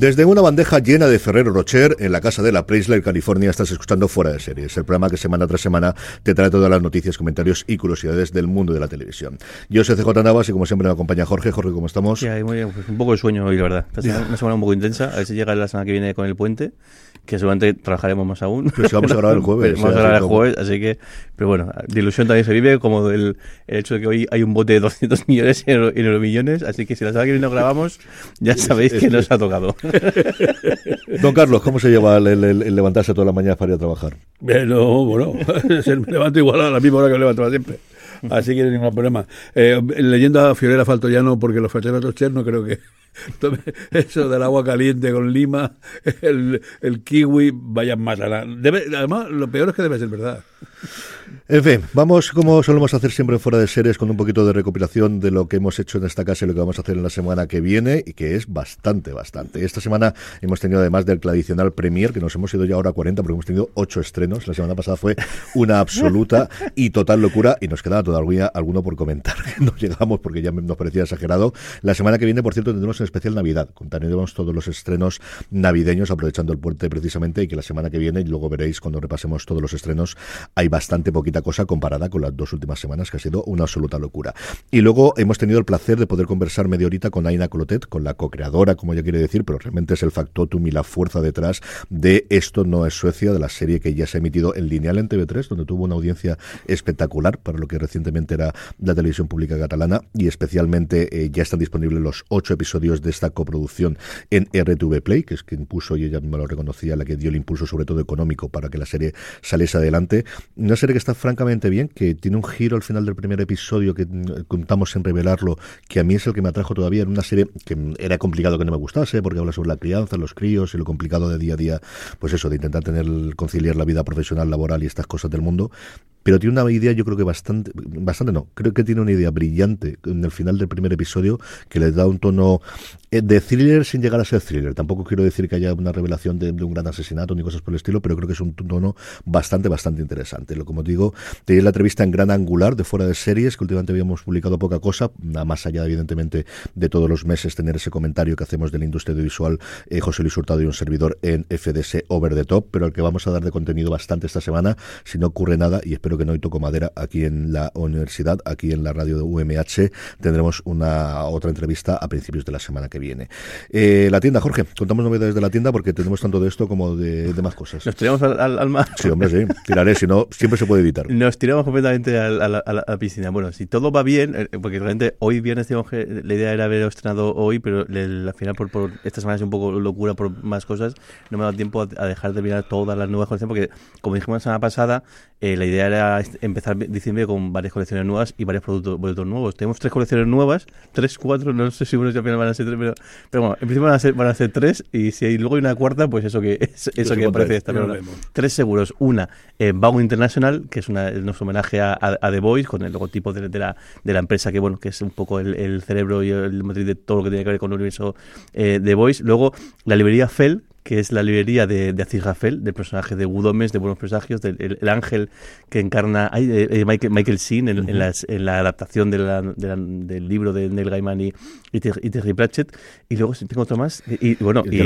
Desde una bandeja llena de Ferrero Rocher en la casa de la Preisler, California, estás escuchando Fuera de Series, el programa que semana tras semana te trae todas las noticias, comentarios y curiosidades del mundo de la televisión. Yo soy CJ Navas y como siempre me acompaña Jorge. Jorge, ¿cómo estamos? Sí, muy bien, pues un poco de sueño hoy, la verdad. Una semana un poco intensa, a ver si llega la semana que viene con el puente que seguramente trabajaremos más aún. Pero si vamos a grabar el jueves. vamos a grabar el jueves, así que, pero bueno, de ilusión también se vive, como del el hecho de que hoy hay un bote de 200 millones en euromillones, así que si la semana que viene no grabamos, ya sabéis que nos ha tocado. Don Carlos, ¿cómo se lleva el, levantarse toda la mañana para ir a trabajar? Bueno, bueno, me levanto igual a la misma hora que me levanto siempre. Así que no hay ningún problema. Eh, leyendo a Fiorella Faltoyano, porque los facheros Rocher no creo que eso del agua caliente con lima, el, kiwi, vayan más la... además, lo peor es que debe ser verdad. En fin, vamos como solemos hacer siempre fuera de series con un poquito de recopilación de lo que hemos hecho en esta casa y lo que vamos a hacer en la semana que viene y que es bastante, bastante. Esta semana hemos tenido además del tradicional premier, que nos hemos ido ya ahora a 40 porque hemos tenido 8 estrenos. La semana pasada fue una absoluta y total locura y nos quedaba todavía alguno por comentar. No llegamos porque ya nos parecía exagerado. La semana que viene, por cierto, tendremos en especial Navidad. Contaremos todos los estrenos navideños aprovechando el puente precisamente y que la semana que viene, y luego veréis cuando repasemos todos los estrenos, hay bastante poquita cosa comparada con las dos últimas semanas, que ha sido una absoluta locura. Y luego hemos tenido el placer de poder conversar media horita con Aina Clotet, con la co-creadora, como ella quiere decir, pero realmente es el factotum y la fuerza detrás de Esto no es Suecia, de la serie que ya se ha emitido en lineal en TV3, donde tuvo una audiencia espectacular para lo que recientemente era la televisión pública catalana, y especialmente eh, ya están disponibles los ocho episodios de esta coproducción en RTV Play, que es quien puso, y ella me lo reconocía, la que dio el impulso sobre todo económico para que la serie saliese adelante. Una serie que está francamente bien, que tiene un giro al final del primer episodio que mm, contamos en revelarlo, que a mí es el que me atrajo todavía en una serie que era complicado que no me gustase, porque habla sobre la crianza, los críos y lo complicado de día a día, pues eso, de intentar tener conciliar la vida profesional, laboral y estas cosas del mundo pero tiene una idea yo creo que bastante, bastante no, creo que tiene una idea brillante en el final del primer episodio que le da un tono eh, de thriller sin llegar a ser thriller. Tampoco quiero decir que haya una revelación de, un gran asesinato ni cosas por el estilo, pero creo que es un tono bastante, bastante interesante. Lo como digo, tenéis la entrevista en gran angular de fuera de series, que últimamente habíamos publicado poca cosa, nada más allá evidentemente de todos los meses tener ese comentario que hacemos de la industria audiovisual, eh, José Luis Hurtado y un servidor en FDS Over the Top, pero al que vamos a dar de contenido bastante esta semana, si no ocurre nada, y espero que no hay toco madera aquí en la universidad, aquí en la radio de UMH. Tendremos una otra entrevista a principios de la semana que viene. Eh, la tienda, Jorge, contamos novedades de la tienda porque tenemos tanto de esto como de, más cosas. ¿Nos tiramos al, al, mar? Sí, hombre, sí. Tiraré, si no, siempre se puede evitar. Nos tiramos completamente a la, piscina. Bueno, si todo va bien, eh, porque realmente hoy viernes que la idea era haber estrenado hoy, pero al final por, por esta semana es un poco locura por más cosas, no me ha dado tiempo a, dejar de mirar todas las nuevas colecciones porque, como dijimos la semana pasada, eh, la idea era empezar diciembre con varias colecciones nuevas y varios productos, productos nuevos. Tenemos tres colecciones nuevas, tres, cuatro, no sé si al final van a ser tres, pero, pero bueno, en principio van a ser, van a ser tres y si hay, luego hay una cuarta, pues eso que eso que aparece esta Tres seguros. Una, eh, International, que es una, nuestro homenaje a, a, The Voice, con el logotipo de, la, de la empresa que bueno que es un poco el, cerebro y el motriz de todo lo que tiene que ver con el universo eh, The Voice. Luego, la librería Fell, que es la librería de, de Aziz Rafael, del personaje de Wudomes, de Buenos Presagios, del el, ángel que encarna Michael, Michael Sheen en, la adaptación del libro de Neil Gaiman y, Terry Pratchett. Y luego tengo otro más, y, bueno, y,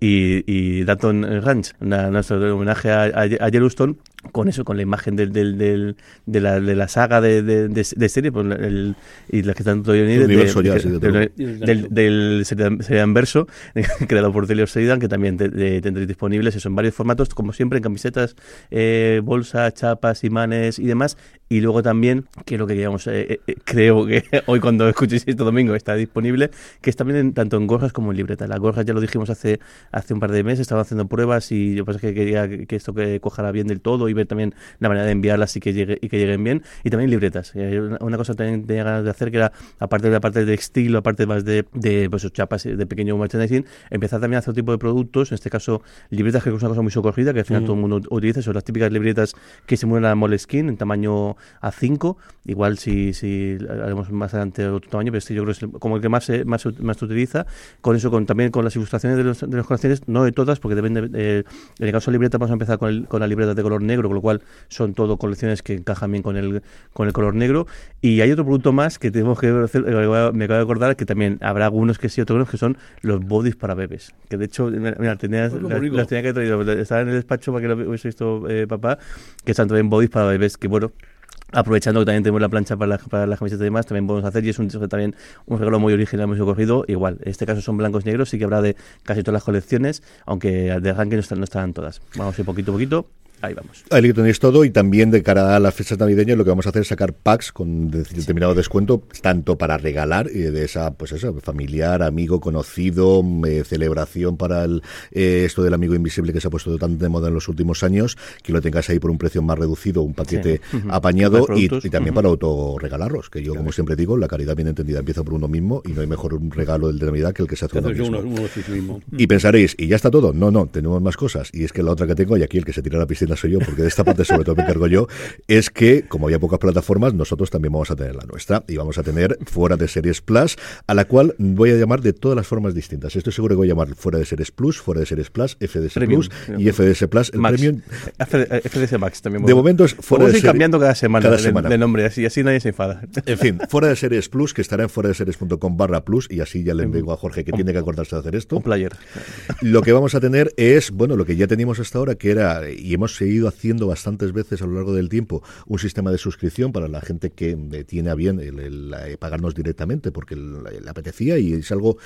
y, Dalton Ranch, una, homenaje a, a, Yellowstone, con eso, con la imagen del, del, del de, la, de la saga de, de, de serie, pues el, y las que están todavía unidas, del, del, serial verso, creado por Taylor Sheridan, que también tendréis disponibles eso en varios formatos, como siempre, en camisetas, eh, bolsas, chapas, imanes y demás. Y luego también, que lo que digamos, eh, eh, creo que hoy cuando escuchéis esto domingo está disponible, que es también tanto en gorras como en libreta. Las gorras ya lo dijimos hace, hace un par de meses, estaba haciendo pruebas y yo pensé que quería que esto que cojara bien del todo y ver también la manera de enviarlas y que, llegue, y que lleguen bien. Y también libretas. Una, cosa también tenía ganas de hacer que era, aparte de la parte de estilo, aparte más de, de pues, chapas de pequeño merchandising, empezar también a hacer otro tipo de productos productos, en este caso libretas que es una cosa muy socorrida, que al final todo el mundo utiliza, son las típicas libretas que se mueven a Moleskine en tamaño A5, igual si, si haremos más adelante otro tamaño, pero este yo creo que es como el que más se, más, más se utiliza, con eso, con también con las ilustraciones de los, de los colecciones, no de todas, porque depende, eh, en el caso de libreta vamos a empezar con, el, con la libreta de color negro, con lo cual son todo colecciones que encajan bien con el, con el color negro, y hay otro producto más que tenemos que hacer, me acabo de acordar que también habrá algunos que sí, otros que son los bodies para bebés, que de hecho, mira, tenías, las, las, tenía que traer, estaba en el despacho para que lo hubiese visto eh, papá, que están también bodies para bebés, que bueno, aprovechando que también tenemos la plancha para, la, para las camisetas y demás, también podemos hacer, y es un, también un regalo muy original, muy socorrido, igual, en este caso son blancos y negros, sí que habrá de casi todas las colecciones, aunque de arranque no, están, no estarán todas. Vamos a ir poquito a poquito. Ahí vamos. Ahí tenéis todo y también de cara a las fechas navideñas lo que vamos a hacer es sacar packs con determinado sí. descuento, tanto para regalar y de esa, pues eso, familiar, amigo, conocido, eh, celebración para el, eh, esto del amigo invisible que se ha puesto tan de moda en los últimos años, que lo tengáis ahí por un precio más reducido, un paquete sí. apañado y, y, también para autorregalarlos, que yo claro. como siempre digo, la caridad bien entendida empieza por uno mismo y no hay mejor un regalo del de Navidad que el que se hace uno mismo. Uno, uno mismo. Y pensaréis, ¿y ya está todo? No, no, tenemos más cosas. Y es que la otra que tengo, y aquí el que se tira a la piscina soy yo, porque de esta parte sobre todo me encargo yo, es que como había pocas plataformas, nosotros también vamos a tener la nuestra y vamos a tener fuera de series Plus, a la cual voy a llamar de todas las formas distintas. Estoy seguro que voy a llamar fuera de series Plus, fuera de series Plus, FDS Premium, Plus y FDS Plus. El Max. Premium. FDS Max también. De momento es fuera de series. cambiando cada semana, cada semana. De, de, nombre, así, así nadie se enfada. En fin, fuera de series Plus, que estará en fuera de series.com barra plus y así ya le digo a Jorge que un, tiene que acordarse de hacer esto. Un player. Lo que vamos a tener es, bueno, lo que ya teníamos hasta ahora, que era, y hemos seguido haciendo bastantes veces a lo largo del tiempo, un sistema de suscripción para la gente que tiene a bien el, el pagarnos directamente porque le apetecía y es algo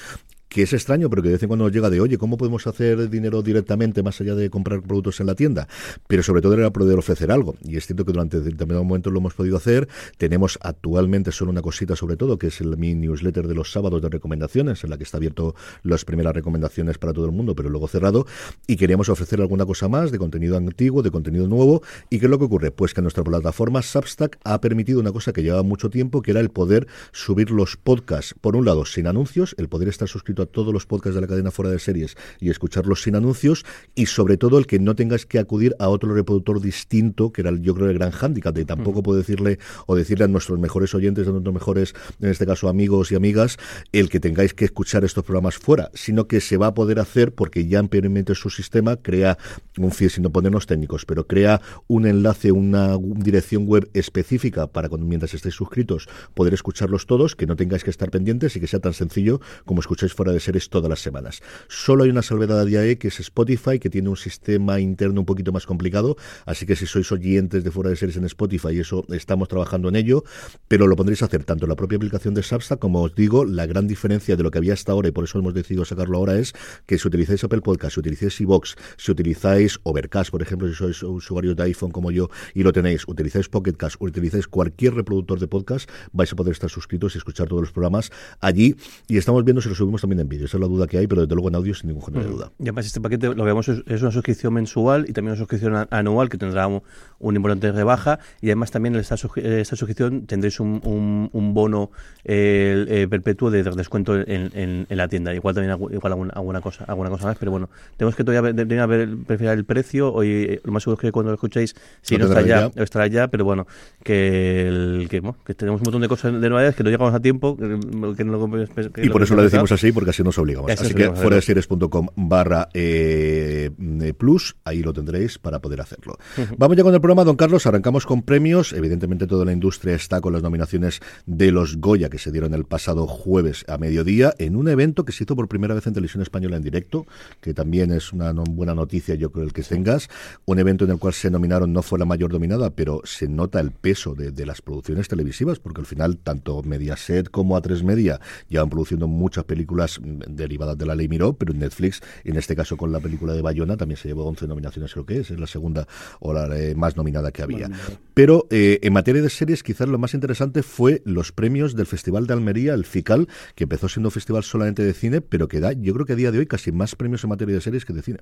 que es extraño, pero que de vez en cuando nos llega de, oye, ¿cómo podemos hacer dinero directamente más allá de comprar productos en la tienda? Pero sobre todo era poder ofrecer algo. Y es cierto que durante determinados momentos lo hemos podido hacer. Tenemos actualmente solo una cosita sobre todo, que es el, mi newsletter de los sábados de recomendaciones, en la que está abierto las primeras recomendaciones para todo el mundo, pero luego cerrado. Y queríamos ofrecer alguna cosa más de contenido antiguo, de contenido nuevo. ¿Y qué es lo que ocurre? Pues que nuestra plataforma Substack ha permitido una cosa que llevaba mucho tiempo, que era el poder subir los podcasts, por un lado, sin anuncios, el poder estar suscrito a todos los podcasts de la cadena fuera de series y escucharlos sin anuncios y sobre todo el que no tengas que acudir a otro reproductor distinto, que era yo creo el gran hándicap y tampoco puedo decirle o decirle a nuestros mejores oyentes, a nuestros mejores, en este caso amigos y amigas, el que tengáis que escuchar estos programas fuera, sino que se va a poder hacer porque ya ampliamente su sistema crea un feed sin ponernos técnicos, pero crea un enlace, una dirección web específica para cuando mientras estéis suscritos poder escucharlos todos, que no tengáis que estar pendientes y que sea tan sencillo como escucháis fuera de series todas las semanas. Solo hay una salvedad a día de que es Spotify, que tiene un sistema interno un poquito más complicado, así que si sois oyentes de fuera de series en Spotify, eso estamos trabajando en ello, pero lo pondréis a hacer tanto en la propia aplicación de Substack, como os digo, la gran diferencia de lo que había hasta ahora, y por eso hemos decidido sacarlo ahora, es que si utilizáis Apple Podcast, si utilizáis iVox, si utilizáis Overcast, por ejemplo, si sois usuarios de iPhone como yo y lo tenéis, utilizáis Pocket Cast, utilizáis cualquier reproductor de podcast, vais a poder estar suscritos y escuchar todos los programas allí, y estamos viendo si lo subimos también en vídeo. Esa es la duda que hay, pero desde luego en audio sin ningún género de duda. Y además este paquete lo que vemos es, es, una suscripción mensual y también una suscripción anual que tendrá un, una importante rebaja y además también en esta, esta suscripción tendréis un, un, un bono eh, perpetuo de descuento en, en, en, la tienda. Igual también igual alguna, alguna, cosa alguna cosa más, pero bueno, tenemos que todavía ver, ver, el precio. Hoy eh, lo más seguro es que cuando lo escuchéis, si no, no está ya, ya, estará ya, pero bueno, que, el, que, bueno, que, tenemos un montón de cosas de novedades que no llegamos a tiempo. Que, que no lo, que y por eso lo decimos así, porque así nos obligamos. Así, que fuera de series.com barra eh, plus, ahí lo tendréis para poder hacerlo. Uh -huh. Vamos ya con el programa, don Carlos, arrancamos con premios, evidentemente toda la industria está con las nominaciones de los Goya que se dieron el pasado jueves a mediodía en un evento que se hizo por primera vez en televisión española en directo, que también es una no, buena noticia yo creo el que tengas, un evento en el cual se nominaron, no fue la mayor dominada, pero se nota el peso de, de las producciones televisivas, porque al final tanto Mediaset como A3 Media llevan produciendo muchas películas derivadas de la ley Miró, pero en Netflix, en este caso con la película de Bayona, también se llevó 11 nominaciones, creo que es, es la segunda o la eh, más nominada que había. Bueno, pero eh, en materia de series, quizás lo más interesante fue los premios del Festival de Almería, el FICAL, que empezó siendo un festival solamente de cine, pero que da, yo creo que a día de hoy, casi más premios en materia de series que de cine.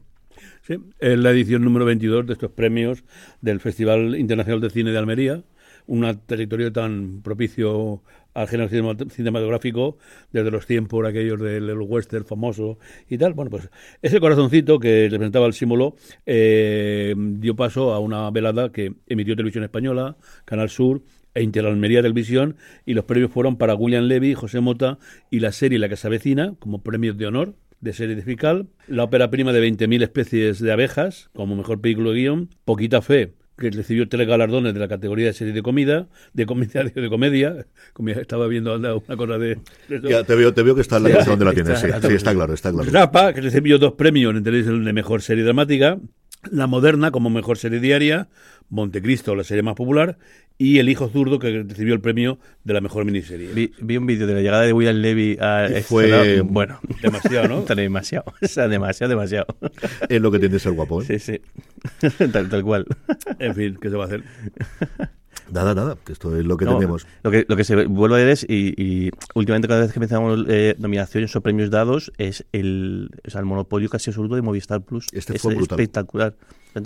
Sí, es la edición número 22 de estos premios del Festival Internacional de Cine de Almería un territorio tan propicio al género cinematográfico desde los tiempos aquellos del western famoso y tal. Bueno, pues ese corazoncito que representaba el símbolo eh, dio paso a una velada que emitió Televisión Española, Canal Sur e Interalmería Televisión y los premios fueron para William Levy, José Mota y la serie La Casa Vecina como premios de honor de serie de fiscal, la ópera prima de 20.000 especies de abejas como mejor película de guion, Poquita Fe que recibió tres galardones de la categoría de serie de comida, de comedia, de comedia. Estaba viendo una cosa de. ya, te veo, te veo que está en la casa donde la tienes. Sí, sí, está claro, está claro. Rapa, que recibió dos premios en televisión de mejor serie dramática. La Moderna como mejor serie diaria, Montecristo, la serie más popular, y El Hijo Zurdo, que recibió el premio de la mejor miniserie. Vi, un vídeo de la llegada de William Levy a y fue bueno, demasiado, ¿no? demasiado, o sea, demasiado, demasiado. Es lo que tiene que ser guapo, ¿eh? Sí, sí, tal, tal cual. En fin, ¿qué se va a hacer? Nada, nada, que esto es lo que tenemos. Lo que, lo que se vuelve a ver es, y, últimamente cada vez que pensamos eh, nominaciones o premios dados, es el, o sea, el monopolio casi absoluto de Movistar Plus. Este es fue brutal. espectacular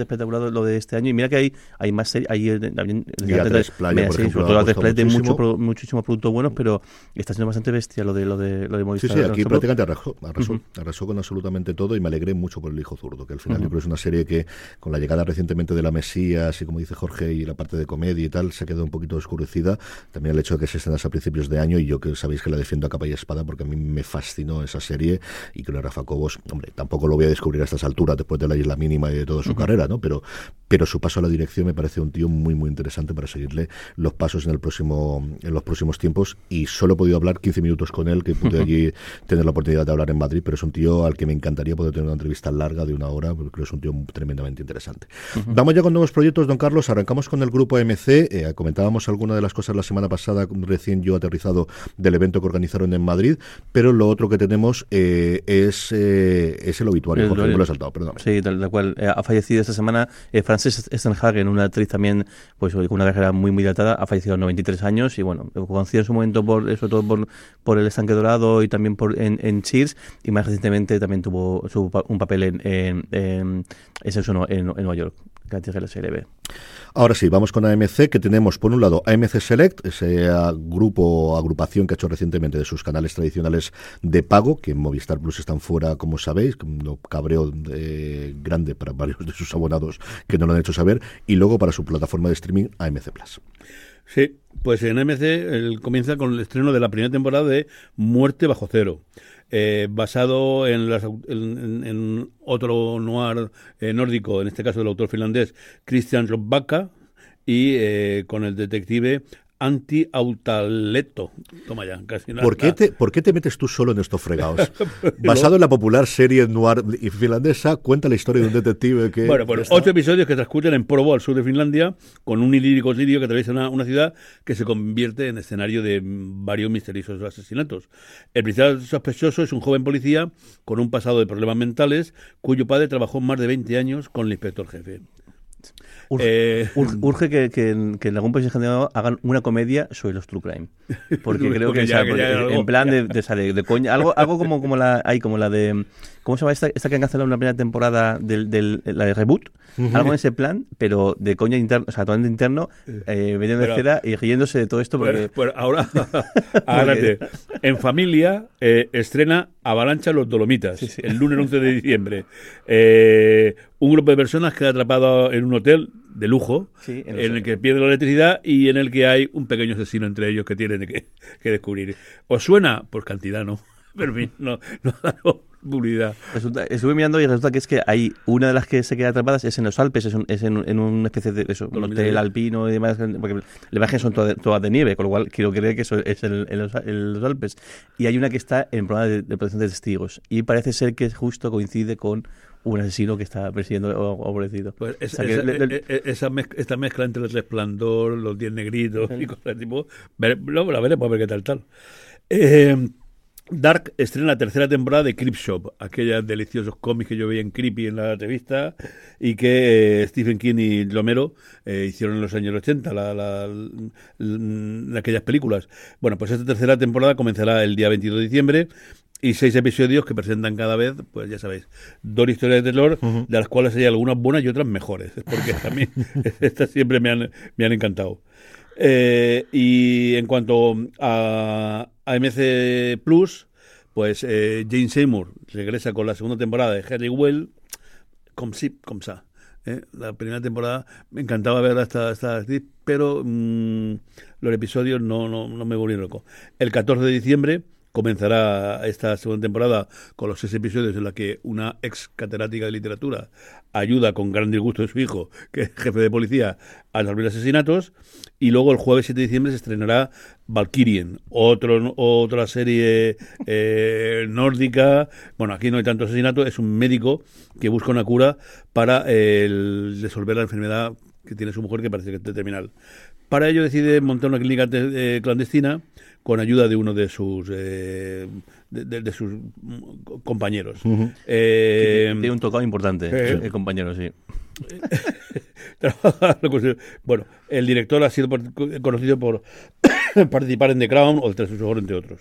espectacular lo de este año. Y mira que hay, hay más series, hay también tres Playa, por ejemplo, mucho, muchísimos productos buenos, pero está siendo bastante bestia lo de lo de, lo de Movistar. Sí, sí, aquí prácticamente arrasó, arrasó, arrasó, con absolutamente todo y me alegré mucho por el hijo zurdo, que al final yo creo que es una serie que con la llegada recientemente de la Mesías así como dice Jorge, y la parte de comedia se quedó un poquito oscurecida. También el hecho de que se estrenase a principios de año y yo que sabéis que la defiendo a capa y espada porque a mí me fascinó esa serie y que Rafa Cobos, hombre, tampoco lo voy a descubrir a estas alturas después de la isla mínima y de toda su carrera, ¿no? Pero pero su paso a la dirección me parece un tío muy muy interesante para seguirle los pasos en el próximo en los próximos tiempos. Y solo he podido hablar 15 minutos con él que pude allí tener la oportunidad de hablar en Madrid pero es un tío al que me encantaría poder tener una entrevista larga de una hora porque creo que es un tío tremendamente interesante. Vamos ya con nuevos proyectos don Carlos. Arrancamos con el grupo MC eh, comentábamos alguna de las cosas la semana pasada recién yo aterrizado del evento que organizaron en Madrid pero lo otro que tenemos eh, es eh, es el obituario Jorge, me lo he saltado perdón sí tal, cual. Ha fallecido esta semana Frances Stenhagen, una actriz también pues con una carrera muy muy datada, ha fallecido a 93 años y bueno, conocido en su momento por sobre todo por, por El estanque dorado y también por en, en Cheers y más recientemente también tuvo su, un papel en, en, en, en, en Nueva York, gracias a la serie B. Ahora sí, vamos con AMC, que tenemos por un lado AMC Select, ese grupo o agrupación que ha hecho recientemente de sus canales tradicionales de pago, que en Movistar Plus están fuera, como sabéis, un cabreo eh, grande para varios de sus abonados que no lo han hecho saber, y luego para su plataforma de streaming AMC Plus. Sí, pues en AMC comienza con el estreno de la primera temporada de Muerte bajo cero. Eh, basado en, en, otro noir eh, nórdico, en este caso del autor finlandés Christian Robacka, y eh, con el detective anti-autaleto. Toma ya, casi nada. ¿Por qué, te, ¿Por qué te metes tú solo en estos fregados? Basado en la popular serie noir y finlandesa, cuenta la historia de un detective que... Bueno, pues ocho episodios que transcurren en Porvo, al sur de Finlandia, con un ilírico sirio que atraviesa una, una, ciudad que se convierte en escenario de varios misteriosos asesinatos. El principal sospechoso es un joven policía con un pasado de problemas mentales, cuyo padre trabajó más de 20 años con el inspector jefe. Urge, eh, urge que, que, en, que, en, algún país escandinavo hagan una comedia sobre los true crime. Porque creo que, ya, en plan de, de, de, coña, algo, algo como, como la hay como la de ¿cómo se llama esta, esta que han cancelado una primera temporada del, del la de reboot? Algo en ese plan, pero de coña interno, o sea, totalmente interno, eh, metiendo de cera y riéndose de todo esto porque... Pues, pues ahora. En familia eh, estrena Avalancha Los Dolomitas, sí, sí. el lunes 11 de diciembre. Eh, un grupo de personas queda atrapado en un hotel de lujo, sí, en, en, el que pierde la electricidad y en el que hay un pequeño asesino entre ellos que tienen que, que descubrir. ¿Os suena? Pues cantidad, ¿no? Pero no, no, no publicidad. Resulta, estuve mirando y resulta que es que hay una de las que se queda atrapadas es en los Alpes, es, un, es en, en, una especie de eso, un hotel alpino y demás, porque las imágenes son todas, todas, de nieve, con lo cual quiero creer que eso es en, en, los, en los, Alpes. Y hay una que está en programa de, de protección de testigos y parece ser que justo coincide con un asesino que está persiguiendo o aborrecido. Pues es, o sea, esa, le, esa mezcla, esta mezcla entre el resplandor, los diez negritos sí. y cosas tipo, luego la veremos a ver qué tal tal. Eh, Dark estrena la tercera temporada de Shop, aquellos deliciosos cómics que yo veía en Creepy en la revista y que eh, Stephen King y Lomero eh, hicieron en los años 80, la, la, la, aquellas películas. Bueno, pues esta tercera temporada comenzará el día 22 de diciembre y seis episodios que presentan cada vez, pues ya sabéis, dos historias de terror, uh -huh. de las cuales hay algunas buenas y otras mejores, porque a mí estas siempre me han, me han encantado. Eh, y en cuanto a, a MC Plus, pues eh, Jane Seymour regresa con la segunda temporada de Harry Well, com si, com sa. ¿eh? La primera temporada me encantaba ver esta, esta actriz, pero mm, los episodios no, no, no me volvieron loco. El 14 de diciembre comenzará esta segunda temporada con los seis episodios en la que una ex catedrática de literatura ayuda con gran disgusto de su hijo, que es jefe de policía, a resolver asesinatos. Y luego el jueves 7 de diciembre se estrenará Valkyrien, otro, otra serie eh, nórdica. Bueno, aquí no hay tanto asesinato, es un médico que busca una cura para eh, resolver la enfermedad que tiene su mujer, que parece que es terminal. Para ello decide montar una clínica eh, clandestina con ayuda de uno de sus eh, de, de- de sus compañeros. Eh, Tiene un tocado importante, Sí. el compañero, sí. bueno, el director ha sido conocido por participar en The Crown o el Tres Oro, entre otros.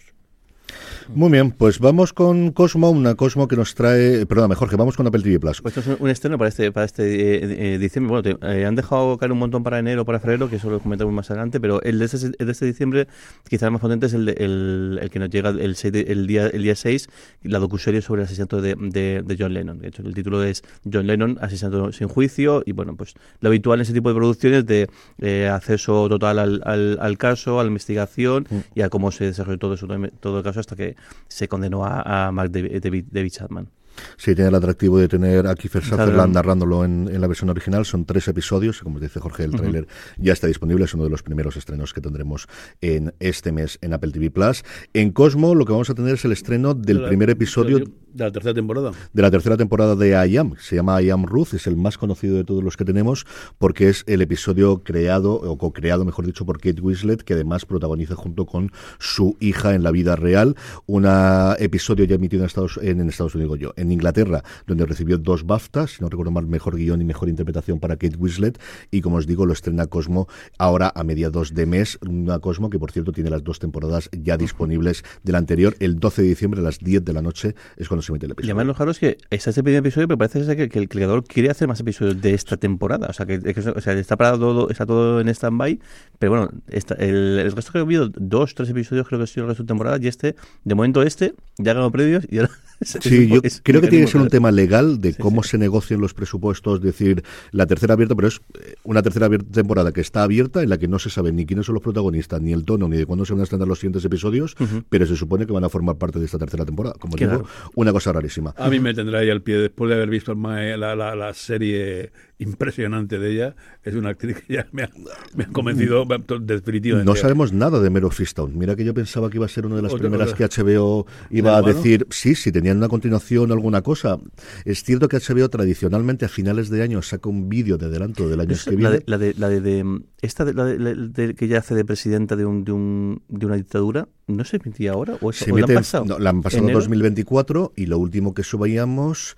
Muy bien, pues vamos con Cosmo, una Cosmo que nos trae, perdón, mejor que vamos con Apple TV Plus. Pues esto es un, un estreno para este para este eh, eh, diciembre. Bueno, te- eh, han dejado caer un montón para enero, para febrero, que eso lo comentamos más adelante, pero el de este, el de este diciembre, quizás el más potente es el, de- el, el que nos llega el, 6 de- el día el día 6, la docuserie sobre el asesinato de, de, de John Lennon. De hecho, el título es John Lennon, asesinato sin juicio, y bueno, pues lo habitual en ese tipo de producciones de acceso total al, al, al caso, a la investigación y a cómo se desarrolló todo, eso, todo el caso hasta que se condenó a, a Mark David, David, David Chapman. Sí, tiene el atractivo de tener a Kiefer Sutherland narrándolo en, en la versión original. Son tres episodios. Como dice Jorge, el tráiler ya está disponible. Es uno de los primeros estrenos que tendremos en este mes en Apple TV Plus. En Cosmo, lo que vamos a tener es el estreno del primer episodio de la tercera temporada. de la tercera temporada de I Am. Se llama I Am Ruth, es el más conocido de todos los que tenemos porque es el episodio creado o co-creado, mejor dicho, por Kate Winslet, que además protagoniza junto con su hija en la vida real. Un episodio ya emitido en Estados, en, en Estados Unidos, yo, en Inglaterra, donde recibió dos BAFTAs, si no recuerdo mal, mejor guion y mejor interpretación para Kate Winslet. Y como os digo, lo estrena Cosmo ahora a mediados de mes. Una Cosmo que, por cierto, tiene las dos temporadas ya disponibles del anterior. El 12 de diciembre a las 10 de la noche es cuando se emite el Y episodio. además lo raro es que está este primer episodio, pero parece que, que el creador quiere hacer más episodios de esta temporada. O sea, que, que- o sea, está parado todo, está todo en stand-by. Pero bueno, está, el, el resto que ha habido, dos, tres episodios creo que ha sido el resto de temporada. Y este, de momento este, ya ganó previos y ahora... Sí, yo creo que tiene que ser un tema legal de cómo se negocian los presupuestos, es decir, la tercera abierta, pero es eh, una tercera temporada que está abierta en la que no se sabe ni quiénes son los protagonistas, ni el tono, ni de cuándo se van a estrenar los siguientes episodios, pero se supone que van a formar parte de esta tercera temporada. Como Qué digo, raro. una cosa rarísima. A mí me tendrá ahí al pie después de haber visto la, la serie impresionante de ella. Es una actriz que ya me ha, me ha convencido definitivamente. No sabemos nada de Mero Fistown. Mira que yo pensaba que iba a ser una de las Otra primeras cosa. que HBO iba a decir, sí, si tenían una continuación o alguna cosa. Es cierto que HBO tradicionalmente a finales de año saca un vídeo de adelanto del año Es que la viene. de, la de, la de, de- esta de, la de- la de- que ya hace de presidenta de un, de un de una dictadura no se emitía ahora o, eso, Se o la han pasado no, la han pasado ¿Enero? 2024 y lo último que subíamos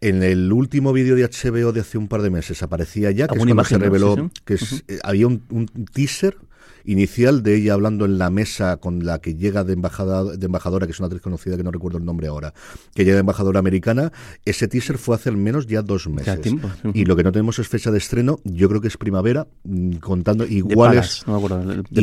en el último vídeo de HBO de hace un par de meses aparecía ya que es Alguna cuando se reveló Sí, que es- eh, había un, un teaser inicial de ella hablando en la mesa con la que llega de embajada de embajadora que es una actriz conocida que no recuerdo el nombre ahora que llega de embajadora americana. Ese teaser fue hace al menos ya dos meses. tiempo, sí. y lo que no tenemos es fecha de estreno. Yo creo que es primavera mm, contando de iguales Palas, no me acuerdo de- de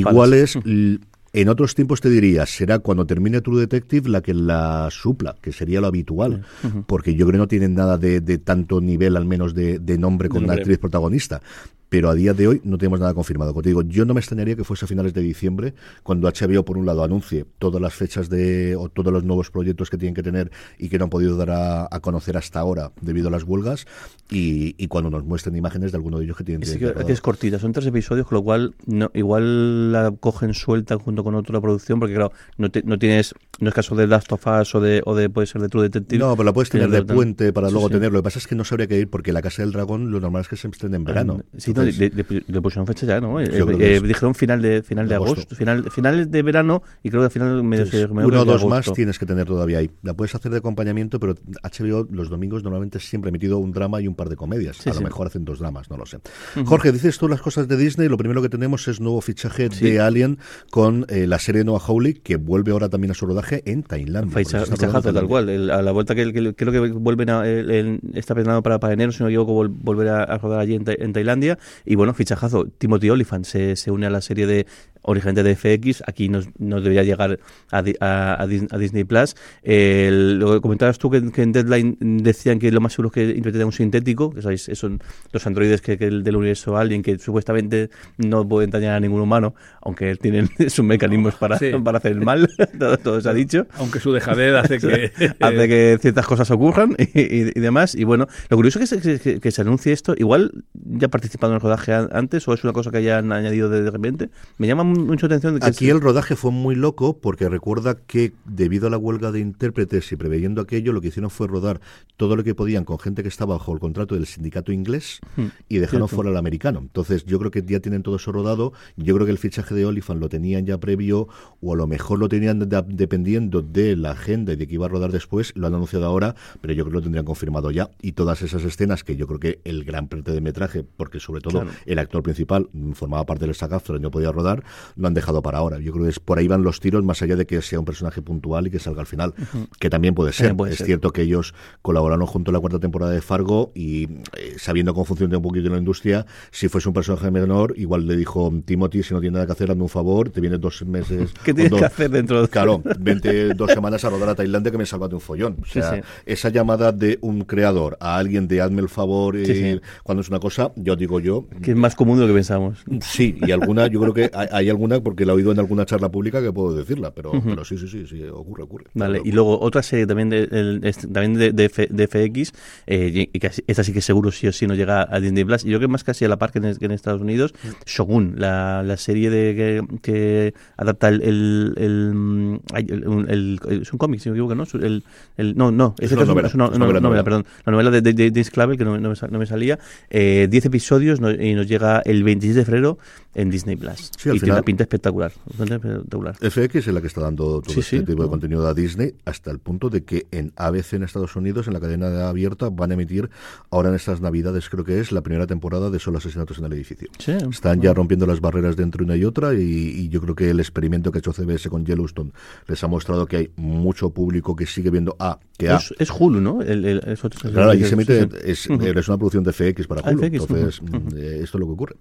En otros tiempos te diría, será cuando termine True Detective la que la supla, que sería lo habitual, porque yo creo que no tienen nada de, de tanto nivel, al menos de, de nombre con nombre. actriz protagonista. Pero a día de hoy no tenemos nada confirmado. Como te digo, yo no me extrañaría que fuese a finales de diciembre, cuando HBO, por un lado, anuncie todas las fechas de, o todos los nuevos proyectos que tienen que tener y que no han podido dar a, a conocer hasta ahora debido a las huelgas, y, y cuando nos muestren imágenes de alguno de ellos que tienen Sí, que, que es cortita, son tres episodios, con lo cual no, igual la cogen suelta junto con otra producción, porque claro, no, te- no tienes, no es caso de Last of Us o de, o de puede ser de True Detective. No, pero la puedes tener de puente para Sí, luego sí. tenerlo. Lo que pasa es que no sabría qué ir porque la Casa del Dragón lo normal es que se estrene en verano. Ah, Sí, no, le, le- le pusieron fecha ya, ¿no? Eh, eh, dijeron final de final de, agosto, agosto. final finales de verano y creo que final medio, entonces, medio uno o dos más tienes que tener todavía ahí. La puedes hacer de acompañamiento, pero HBO los domingos normalmente siempre ha emitido un drama y un par de comedias. Sí, a lo sí. mejor hacen dos dramas, no lo sé. Jorge, dices tú las cosas de Disney. Lo primero que tenemos es nuevo fichaje Sí. de Alien con eh, la serie Noah Hawley, que vuelve ahora también a su rodaje en Tailandia. Ficha- Fichajazo, tal cual. El- a la vuelta que, que- creo que vuelven a, el- el- está pensado para, para enero, si no equivoco, vol- volver a, a rodar allí en, en Tailandia. Y bueno, fichajazo, Timothy Olyphant se, se une a la serie de originalmente de FX, aquí nos, nos debería llegar a, a- a Dis- a Disney Plus. Lo que comentabas tú que, que en Deadline decían que lo más seguro es que interpreten un sintético, que sabéis, son los androides que, que el del universo Alien, que supuestamente no pueden dañar a ningún humano, aunque tienen sus mecanismos para, Sí. para hacer el mal, todo, todo se ha dicho Aunque su dejadez hace que... hace que ciertas cosas ocurran y, y- y demás. Y bueno, lo curioso es que se, que, que se anuncie esto, igual ya ha participado en el rodaje an- antes o es una cosa que hayan añadido de, repente. Me llama mucho la atención de que Aquí se- el rodaje fue muy loco porque recuerda que debido a la huelga de intérpretes y preveyendo aquello, lo que hicieron fue rodar todo lo que podían con gente que estaba bajo el contrato del sindicato inglés y dejaron Cierto. fuera al americano. Entonces yo creo que ya tienen todo eso rodado. Yo creo que el fichaje de Oliphant lo tenían ya previo o a lo mejor lo tenían de- dependiendo de la agenda y de que iba a rodar después. Lo han anunciado ahora, pero yo creo que lo tendrían confirmado ya. Y todas esas escenas que yo creo que el gran parte de metraje, porque sobre todo Claro. el actor principal mm, formaba parte del y no podía rodar, lo han dejado para ahora. Yo creo que es por ahí van los tiros, más allá de que sea un personaje puntual y que salga al final, que también puede ser. Puede es ser. cierto que ellos colaboraron junto a la cuarta temporada de Fargo y eh, sabiendo cómo funciona un poquito la industria, si fuese un personaje menor, igual le dijo Timothy, si no tiene nada que hacer, hazme un favor, te vienes dos meses. ¿Qué tienes dos- que hacer dentro de Claro, vente dos semanas a rodar a Tailandia que me salva de un follón. O sea, sí. esa llamada de un creador a alguien de hazme el favor eh, Sí, cuando es una cosa, yo digo yo, que es más común de lo que pensamos. Sí, y alguna, yo creo que hay, hay alguna, porque la he oído en alguna charla pública que puedo decirla, pero, pero sí, sí, sí, sí, ocurre, ocurre. Vale, Ocurre. y luego otra serie también de, también de, de F- de FX, eh, y que esta sí que seguro sí o sí no llega a Disney Plus, y yo creo que más casi a la par que en, que en Estados Unidos, Shogun, la, la serie de que, que adapta el... el, el, mm, el- el- es un cómic, si no me equivoco, ¿no? Su- El, el- no, no, Es una novela, perdón, la novela de, de, James Clavel, que no, no me, no me salía, eh, 10 episodios no- y nos llega el 26 de febrero en Disney Plus. Sí, al y tiene final- una pinta espectacular, espectacular. FX es la que está dando todo Sí, este sí. tipo de contenido a Disney hasta el punto de que en ABC en Estados Unidos, en la cadena de abierta, van a emitir ahora en estas navidades, creo que es la primera temporada de Solo Asesinatos en el Edificio. Están ya rompiendo las barreras de entre una y otra y, y yo creo que el experimento que ha hecho CBS con Yellowstone les ha mostrado que hay mucho público que sigue viendo A, que A. Es, es Hulu, ¿no? El, el- Claro, allí se emite, es, es una producción de FX para Ah, Hulu. FX, Entonces, esto es lo que ocurre.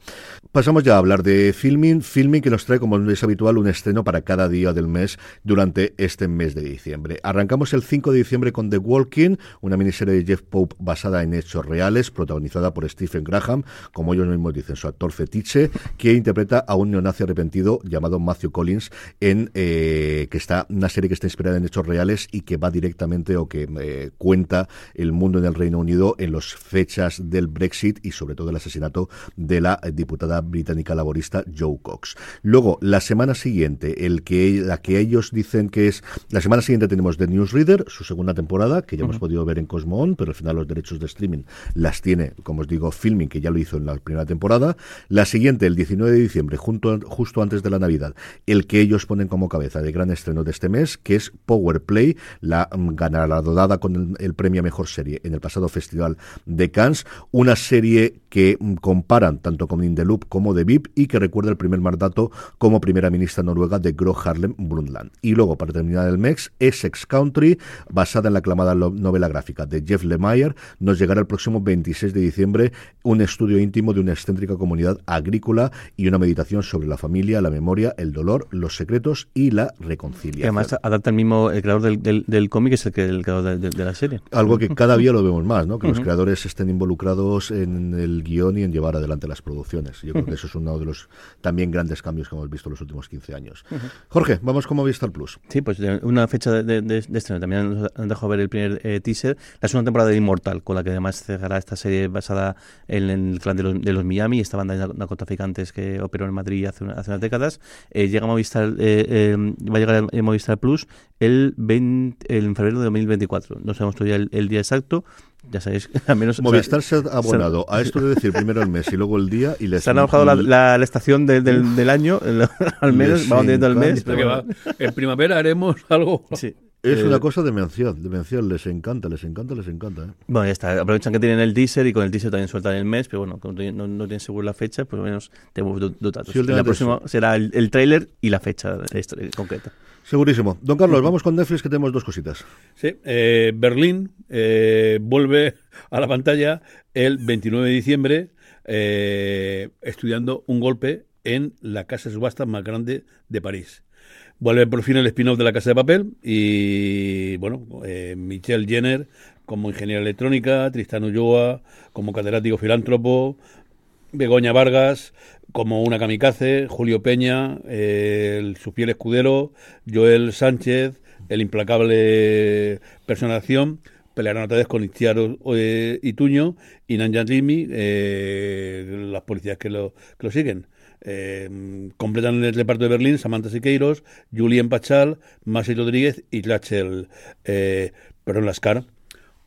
Pasamos ya a hablar de filming. Filming que nos trae, como es habitual, un estreno para cada día del mes durante este mes de diciembre. Arrancamos el 5 de diciembre con The Walking, una miniserie de Jeff Pope basada en hechos reales, protagonizada por Stephen Graham, como ellos mismos dicen, su actor fetiche, que interpreta a un neonazi arrepentido llamado Matthew Collins, en eh, que está una serie que está inspirada en hechos reales y que va directamente o que eh, cuenta el mundo en el Reino Unido en las fechas del Brexit y sobre todo el asesinato de la diputada británica laborista Joe Cox. Luego, la semana siguiente, el que la que ellos dicen que es la semana siguiente tenemos The Newsreader, su segunda temporada, que ya hemos podido ver en Cosmo On, pero al final los derechos de streaming las tiene, como os digo, Filming, que ya lo hizo en la primera temporada. La siguiente, el 19 de diciembre, junto, justo antes de la Navidad, el que ellos ponen como cabeza de gran estreno de este mes, que es Power Play, la mm, galardonada con el, el premio a mejor serie en el pasado Festival de Cannes, una serie que comparan tanto con In the Loop como de VIP y que recuerda el primer mandato como primera ministra noruega de Gro Harlem Brundtland. Y luego, para terminar el mes, Essex Country, basada en la aclamada novela gráfica de Jeff Lemire, nos llegará el próximo 26 de diciembre un estudio íntimo de una excéntrica comunidad agrícola y una meditación sobre la familia, la memoria, el dolor, los secretos y la reconciliación. además adapta el mismo, el creador del, del, del cómic es el, creador de, de- de la serie. Algo que cada día lo vemos más, ¿no? Que los creadores estén involucrados en el guion y en llevar adelante las producciones. Yo creo que eso es uno de los también grandes cambios que hemos visto en los últimos 15 años. Jorge, vamos con Movistar Plus. Sí, pues de- una fecha de, de- de- estreno. También nos han dejado ver el primer eh, teaser. La segunda temporada de Immortal, con la que además cerrará esta serie basada en, en el clan de los, de los Miami, esta banda de narcotraficantes que operó en Madrid hace, una- hace unas décadas. Eh, llega Movistar, eh, eh, va a llegar a Movistar Plus el 20, en febrero de 2024. No sabemos todavía el, el día exacto. Ya sabéis, al menos... o sea, Movistar se ha abonado a esto de decir primero el mes y luego el día y les se han ahorrado la, la- la estación de- del, del año, el- al menos, Les vamos teniendo el mes. Pero que va, en primavera haremos algo. Sí. Es Eh, una cosa demencial, demencial, les encanta, les encanta, les encanta. ¿eh? Bueno, ya está. Aprovechan que tienen el teaser y con el teaser también sueltan el mes, pero bueno, como no, no tienen seguro la fecha, pues al menos tenemos do- dos datos. Sí, la próxima será el, el tráiler y la fecha esta- concreta. Segurísimo. Don Carlos, vamos con Netflix que tenemos dos cositas. Sí, eh, Berlín eh, vuelve a la pantalla el 29 de diciembre eh, estudiando un golpe en la casa de subasta más grande de París. Vuelve por fin el spin-off de la Casa de Papel y, bueno, Michelle Jenner como ingeniera electrónica, Tristan Ulloa como catedrático filántropo, Begoña Vargas como una kamikaze, Julio Peña, eh, el, su fiel escudero, Joel Sánchez, el implacable personación, pelearán otra vez con Itziar eh, Ituño y Nanjan Rimi, eh, las policías que lo, que lo siguen. Eh, completan el reparto de Berlín Samantha Siqueiros, Julien Pachal, Masi Rodríguez y Rachel eh, Perón Lascar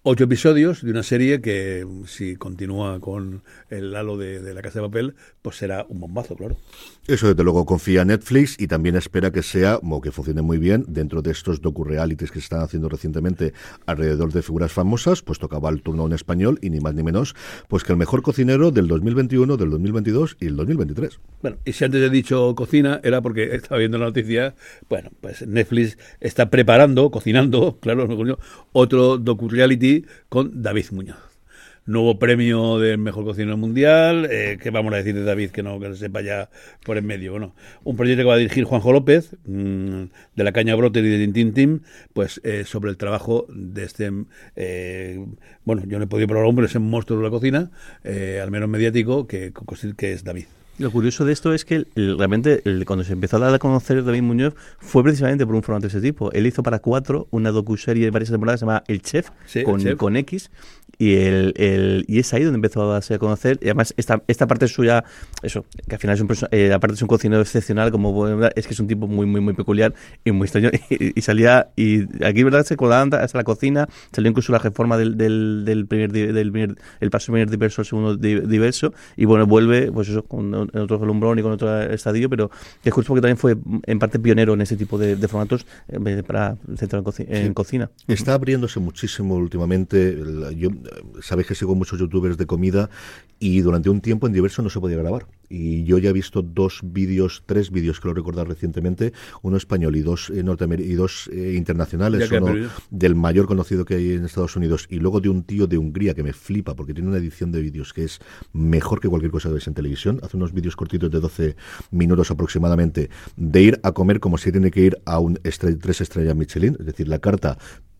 ocho episodios de una serie que si continúa con el halo de, de, la casa de papel, pues será un bombazo, claro. Eso desde luego confía Netflix y también espera que sea, o que funcione muy bien, dentro de estos docu-realities que se están haciendo recientemente alrededor de figuras famosas, pues tocaba el turno en español y ni más ni menos, pues que el mejor cocinero del 2021, del 2022 y el 2023. Bueno, y si antes he dicho cocina, era porque estaba viendo la noticia, bueno, pues Netflix está preparando, cocinando, claro, otro docu-reality con David Muñoz. Nuevo premio del mejor cocinero mundial. Eh, ¿Qué vamos a decir de David que no que sepa ya por en medio? Bueno, un proyecto que va a dirigir Juanjo López, mmm, de la Caña Broter y de Tintin Team, pues eh, sobre el trabajo de este. Eh, bueno, yo no he podido probar, pero es un monstruo de la cocina, eh, al menos mediático, que, que es David. Lo curioso de esto es que el, realmente el, cuando se empezó a dar a conocer David Muñoz fue precisamente por un formato de ese tipo. Él hizo para cuatro una docuserie de varias temporadas se llama El Chef, Sí, con, El Chef. con X. Y, el, el- y es ahí donde empezó a darse a conocer. Y además, esta, esta parte suya, eso, que al final es un, eh, aparte es un cocinero excepcional, como es que es un tipo muy, muy, muy peculiar y muy extraño. Y, y salía, y aquí, ¿verdad? Se colaban hasta la cocina, salió incluso la reforma del, del, del primer, del primer, el paso primer diverso al segundo di- diverso. Y bueno, vuelve, pues eso, con en otro relumbrón y con otro estadio, pero que es justo porque también fue en parte pionero en ese tipo de, de formatos eh, para centrar en, coci- en cocina. Está abriéndose muchísimo últimamente. el- Yo, sabéis que sigo muchos youtubers de comida y durante un tiempo en diverso no se podía grabar. Y yo ya he visto dos vídeos, tres vídeos, creo recordar recientemente, uno español y dos, eh, norteamer- y dos eh, internacionales, uno del mayor conocido que hay en Estados Unidos y luego de un tío de Hungría que me flipa porque tiene una edición de vídeos que es mejor que cualquier cosa que veis en televisión. Hace unos vídeos cortitos de 12 minutos aproximadamente de ir a comer como si tiene que ir a un tres estrellas Michelin, es decir, la carta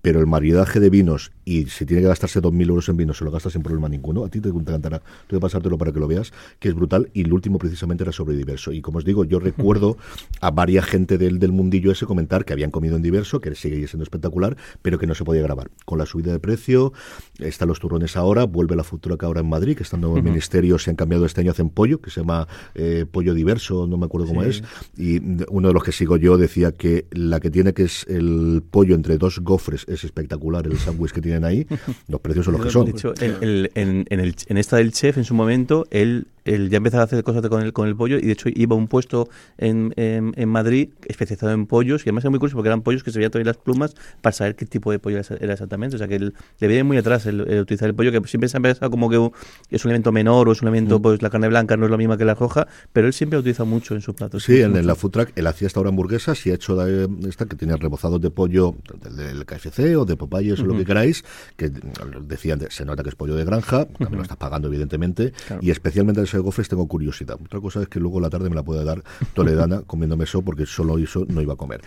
pero el maridaje de vinos y si tiene que gastarse 2.000 euros en vinos se lo gasta sin problema ninguno, a ti te encantará, tengo que pasártelo para que lo veas, que es brutal y el último precisamente era sobre diverso. Y como os digo, yo recuerdo a varias gente del, del mundillo ese comentar que habían comido en diverso, que sigue siendo espectacular, pero que no se podía grabar. Con la subida de precio, están los turrones ahora, vuelve la futura que ahora en Madrid, que estando en el ministerio se han cambiado este año, hacen pollo, que se llama eh, pollo diverso, no me acuerdo cómo es, y uno de los que sigo yo decía que la que tiene que es el pollo entre dos gofres es espectacular el sándwich que tienen ahí. Los precios son los que son. De hecho, el- el- en, en el- en esta del chef, en su momento, él, él ya empezaba a hacer cosas con el, con el pollo y de hecho iba a un puesto en, en, en Madrid especializado en pollos y además era muy curioso porque eran pollos que se veían todavía las plumas para saber qué tipo de pollo era, exactamente. O sea que él, le viene muy atrás el, el utilizar el pollo, que siempre se ha pensado como que es un elemento menor o es un elemento, pues la carne blanca no es la misma que la roja, pero él siempre lo utiliza mucho en sus platos. Sí, en, en la food truck, él hacía esta hora hamburguesas y ha hecho la- esta que tiene rebozados de pollo del, del KFC o de Popeyes o lo que queráis, que mm, decían, se nota que es pollo de granja, también lo estás pagando evidentemente, y especialmente ese gofres tengo curiosidad. Otra cosa es que luego la tarde me la puede dar Toledana comiéndome eso porque solo eso no iba a comer.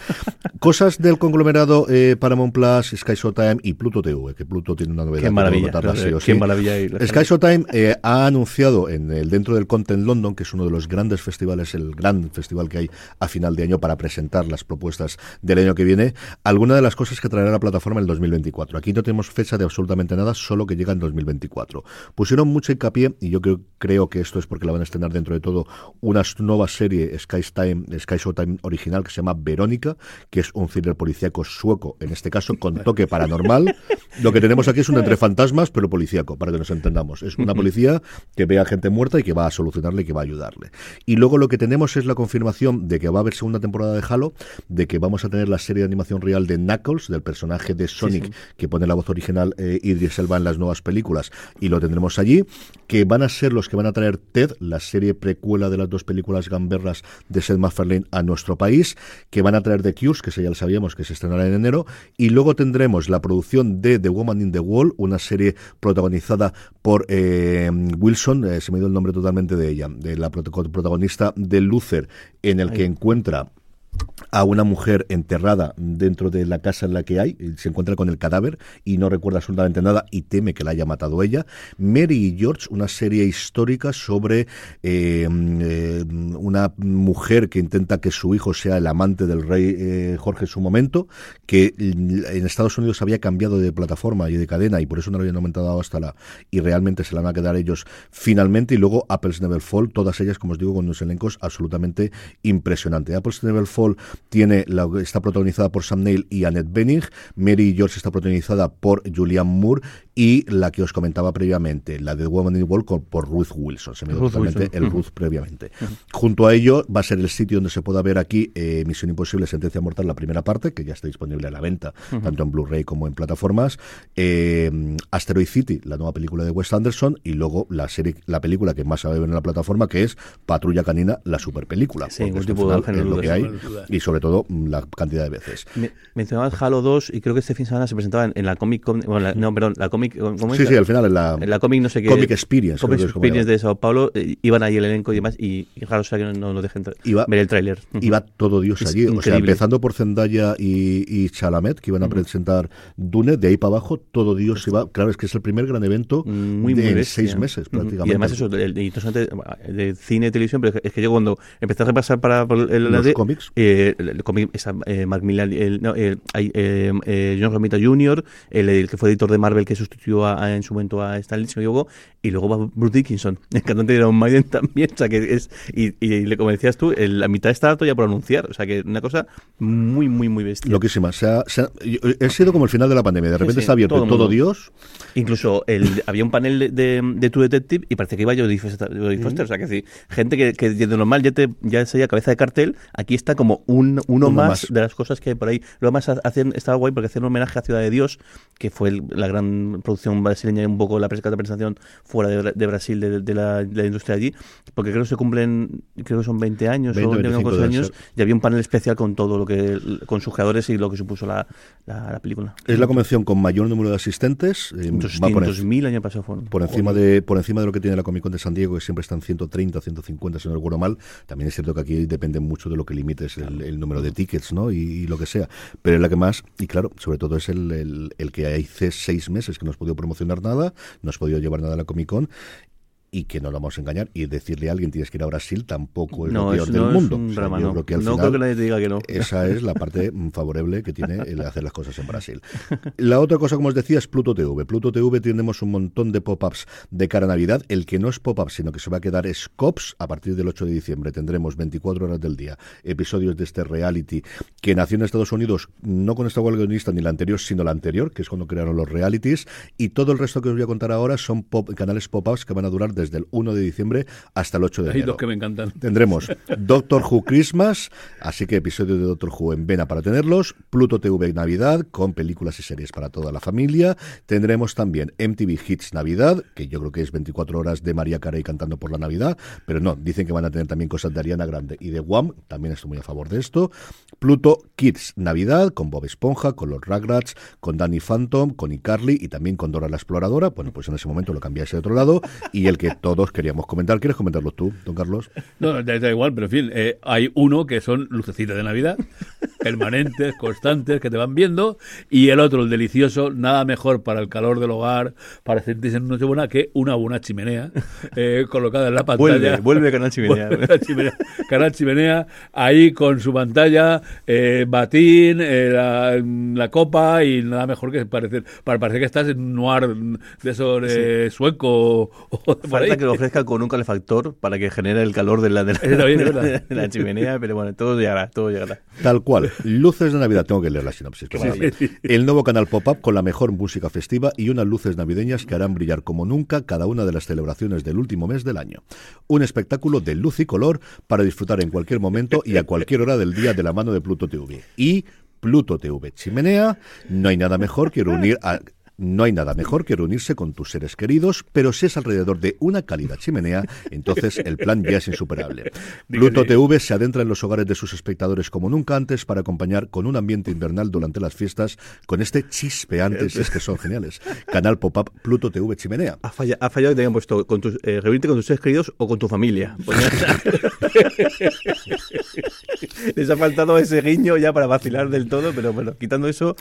Cosas del conglomerado eh, Paramount Plus, Sky Showtime y Pluto TV, que Pluto tiene una novedad. Qué maravilla, que sí qué sí. Sky Showtime eh, ha anunciado en el dentro del Content London, que es uno de los grandes festivales, el gran festival que hay a final de año para presentar las propuestas del año que viene, alguna de las cosas que traerá la plataforma en el 2024. Aquí no tenemos fecha de absolutamente nada, solo que llega en 2024. Pusieron mucho hincapié, y yo creo, creo que esto es porque la van a estrenar dentro de todo, una nueva serie Sky, Time, Sky Showtime original que se llama Verónica, que es un thriller policíaco sueco, en este caso con toque paranormal. Lo que tenemos aquí es un entre fantasmas, pero policíaco, para que nos entendamos. Es una policía que ve a gente muerta y que va a solucionarle y que va a ayudarle. Y luego lo que tenemos es la confirmación de que va a haber segunda temporada de Halo, de que vamos a tener la serie de animación real de Knuckles, del personaje de Sonic, que pone la voz original eh, Idris Elba en las nuevas películas, y lo tendremos allí, que van a ser los que van a traer Ted, la serie precuela de las dos películas gamberras de Seth MacFarlane a nuestro país, que van a traer The Cures, que ya lo sabíamos que se estrenará en enero, y luego tendremos la producción de The Woman in the Wall, una serie protagonizada por eh, Wilson, eh, se me dio el nombre totalmente de ella, de la protagonista de Luther, en el que encuentra a una mujer enterrada dentro de la casa en la que hay, se encuentra con el cadáver y no recuerda absolutamente nada y teme que la haya matado ella. Mary y George, una serie histórica sobre eh, eh, una mujer que intenta que su hijo sea el amante del rey eh, Jorge en su momento, que en Estados Unidos había cambiado de plataforma y de cadena y por eso no lo habían aumentado hasta la... y realmente se la van a quedar ellos finalmente y luego Apple's Never Fall, todas ellas, como os digo, con unos elencos absolutamente impresionantes. Apple's Never Tiene está protagonizada por Sam Neill y Annette Bening. Mary George está protagonizada por Julianne Moore y la que os comentaba previamente, la de Woman in the World por Ruth Wilson. Se me dio totalmente el Ruth previamente. Junto a ello va a ser el sitio donde se pueda ver aquí eh, Misión Imposible, Sentencia Mortal, la primera parte, que ya está disponible a la venta, tanto en Blu-ray como en plataformas. Eh, Asteroid City, la nueva película de Wes Anderson, y luego la serie, la película que más se va a ver en la plataforma, que es Patrulla Canina, la super película. Sí, tipo de es lo que hay, y sobre todo la cantidad de veces. Me, mencionabas Halo 2 y creo que este fin de semana se presentaba en, la Comic Con, bueno, no, perdón, la Comic sí, sí, al final en la, en la Comic no sé qué. Comic Experience. Comic Experience de Sao Paulo, eh, iban ahí el elenco y demás, y, y raro sea que no, nos dejen ver el tráiler. Iba todo Dios allí, o sea, empezando por Zendaya y, y Chalamet, que iban a presentar Dune, de ahí para abajo, todo Dios iba, claro, es que es el primer gran evento muy, de muy seis meses prácticamente. Y además eso, el, interesante de cine y televisión, pero es que yo cuando empecé a repasar para el, los cómics, eh, el, cómic, esa, eh, el, no, eh, eh, John Romita Jr., el, que fue editor de Marvel que sustituyó a, en su momento a Stanley, si no y luego va Bruce Dickinson, el cantante de Iron Maiden también, o sea que es, y, y como decías tú, la mitad está ya por anunciar, o sea que una cosa muy, muy, muy bestia. Loquísima, o sea, ha sido como el final de la pandemia, de repente está abierto todo, Dios. Incluso el, había un panel de, de, True Detective y parece que iba Jodie Foster, o sea que sí, gente que, que de normal ya, te, ya sería cabeza de cartel, aquí está como un, uno, más, de las cosas que hay por ahí. Lo más hacen, estaba guay porque hacían un homenaje a Ciudad de Dios, que fue la gran producción brasileña y un poco la presentación fuera de, Brasil de, la, industria allí, porque creo que se cumplen, creo que son 20 años o 25 años, y había un panel especial con todo lo que, con sus creadores y lo que supuso la, la, película. Es la convención con mayor número de asistentes. Eh, 200.000 años pasado fueron. Por encima, de, por encima de lo que tiene la Comic Con de San Diego, que siempre están 130, 150, si no recuerdo mal. También es cierto que aquí depende mucho de lo que limites el, número de tickets, ¿no? Y, lo que sea. Pero es la que más, y claro, sobre todo es el, el, que hace seis meses que no has podido promocionar nada, no has podido llevar nada a la Comic Con y que no lo vamos a engañar y decirle a alguien tienes que ir a Brasil tampoco es lo peor del mundo. no. creo que, nadie te diga que no. Esa es la parte favorable que tiene el hacer las cosas en Brasil. La otra cosa, como os decía, es Pluto TV. Pluto TV tenemos un montón de pop-ups de cara a Navidad. El que no es pop-up, sino que se va a quedar es COPS. A partir del 8 de diciembre tendremos 24 horas del día episodios de este reality que nació en Estados Unidos, no con esta huelga ni la anterior, sino la anterior, que es cuando crearon los realities. Y todo el resto que os voy a contar ahora son pop, canales pop-ups que van a durar desde el 1 de diciembre hasta el 8 de enero. Hay dos que me encantan. Tendremos Doctor Who Christmas, así que episodios de Doctor Who en vena para tenerlos, Pluto TV Navidad, con películas y series para toda la familia. Tendremos también MTV Hits Navidad, que yo creo que es 24 horas de María Carey cantando por la Navidad, pero no, dicen que van a tener también cosas de Ariana Grande y de Wham, también estoy muy a favor de esto. Pluto Kids Navidad, con Bob Esponja, con los Rugrats, con Danny Phantom, con iCarly y también con Dora la Exploradora. Bueno, pues en ese momento lo cambiáis de otro lado y el que todos queríamos comentar. ¿Quieres comentarlo tú, don Carlos? No, da, igual, pero en fin, eh, hay uno que son lucecitas de Navidad, permanentes, constantes, que te van viendo, y el otro, el delicioso, nada mejor para el calor del hogar, para sentirse en buena que una buena chimenea eh, colocada en la pantalla. Vuelve, vuelve Canal Chimenea. canal chimenea. ahí con su pantalla, eh, batín, la, copa y nada mejor que parecer, para parecer que estás en un noir de esos sueco o, que lo ofrezca con un calefactor para que genere el calor de la, de la, chimenea, pero bueno, todo llegará, todo llegará. Tal cual. Luces de Navidad, tengo que leer la sinopsis. El nuevo canal Pop-Up con la mejor música festiva y unas luces navideñas que harán brillar como nunca cada una de las celebraciones del último mes del año. Un espectáculo de luz y color para disfrutar en cualquier momento y a cualquier hora del día de la mano de Pluto TV. Y Pluto TV Chimenea, no hay nada mejor que reunir a No hay nada mejor que reunirse con tus seres queridos, pero si es alrededor de una cálida chimenea, entonces el plan ya es insuperable. Pluto TV se adentra en los hogares de sus espectadores como nunca antes para acompañar con un ambiente invernal durante las fiestas con este chispeante, si es que son geniales. Canal Pop-Up Pluto TV Chimenea. Ha fallado, ha fallado que te hayan puesto con tus, eh, reunirte con tus seres queridos o con tu familia. Les ha faltado ese guiño ya para vacilar del todo, pero bueno, quitando eso,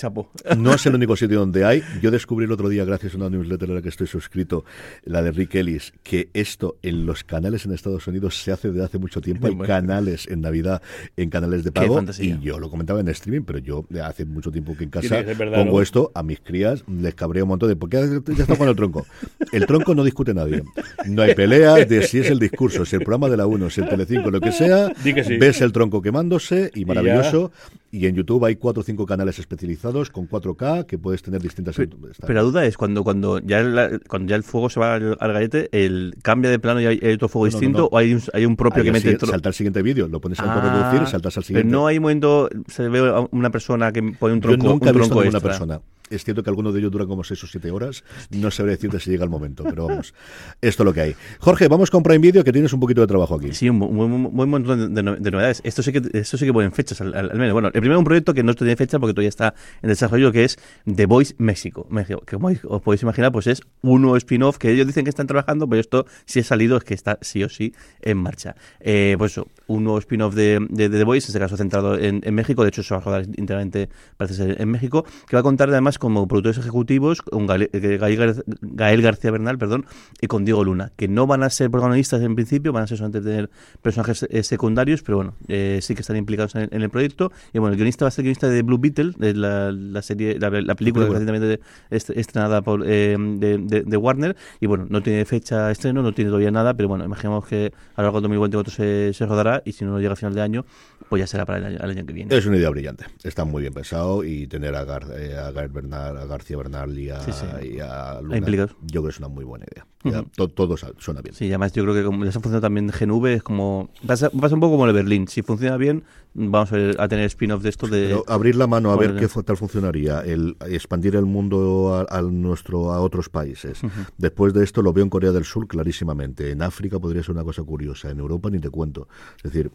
chapo. No es el único sitio donde hay. Yo descubrí el otro día, gracias a una newsletter a la que estoy suscrito, la de Rick Ellis, que esto en los canales en Estados Unidos se hace desde hace mucho tiempo. Hay canales en Navidad, en canales de pago. Y yo lo comentaba en streaming, pero yo hace mucho tiempo que en casa pongo esto a mis crías, les cabreo un montón de. porque ya está con el tronco? El tronco no discute nadie. No hay pelea de si es el discurso, si el programa de la 1, si el Telecinco, lo que sea. Ves el tronco quemándose y maravilloso. Y, en YouTube hay cuatro o cinco canales especializados con 4K que puedes tener distintas. Pero, pero la duda es cuando cuando ya el, cuando ya el fuego se va al, al gallete, el cambia de plano y hay, otro fuego distinto o hay un, hay un propio que mete. Salta al siguiente vídeo, lo pones a reproducir, saltas al siguiente. Pero no hay momento se ve a una persona que pone un tronco. Yo nunca un he visto tronco una extra. persona es cierto que algunos de ellos duran como 6 o 7 horas. No sabré decirte si llega el momento, pero vamos, esto es lo que hay. Jorge, vamos con Prime Video, que tienes un poquito de trabajo aquí. Sí, un buen, montón de, de, novedades. Esto sí que esto sí que ponen fechas, al, menos. Bueno, el primero un proyecto que no tiene fecha porque todavía está en desarrollo, que es The Voice México. México que como os podéis imaginar, pues es un nuevo spin-off que ellos dicen que están trabajando, pero esto si ha salido es que está sí o sí en marcha. Eh, pues eso, un nuevo spin-off de, The Voice, en este caso centrado en, en México, de hecho se va a rodar íntegramente, parece ser, en México, que va a contar además como productores ejecutivos con Gael, Gael, García Bernal perdón, y con Diego Luna, que no van a ser protagonistas en principio, van a ser solamente tener personajes eh, secundarios, pero bueno, eh, sí que están implicados en, en, el proyecto. Y bueno, el guionista va a ser el guionista de Blue Beetle, de la, la serie, la, la película que recientemente estrenada por, eh, de, de, de, Warner. Y bueno, no tiene fecha de estreno, no tiene todavía nada, pero bueno, imaginamos que a lo largo de 2024 se, se rodará y si no llega a final de año, pues ya será para el año, el año que viene. Es una idea brillante, está muy bien pensado y tener a, Gar, eh, a, Gael Bernal, a García Bernal y a, sí, sí. y a Luna, yo creo que es una muy buena idea. Ya, uh -huh. to, todo suena bien. Sí, además yo creo que como les ha funcionado también GNV, es como. Pasa, pasa un poco como el Berlín. Si funciona bien, vamos a, ver, a tener spin-off de esto de. Pero abrir la mano a ver qué tal funcionaría, el expandir el mundo a, a nuestro a otros países. Uh -huh. Después de esto lo veo en Corea del Sur clarísimamente. En África podría ser una cosa curiosa. En Europa ni te cuento. Es decir,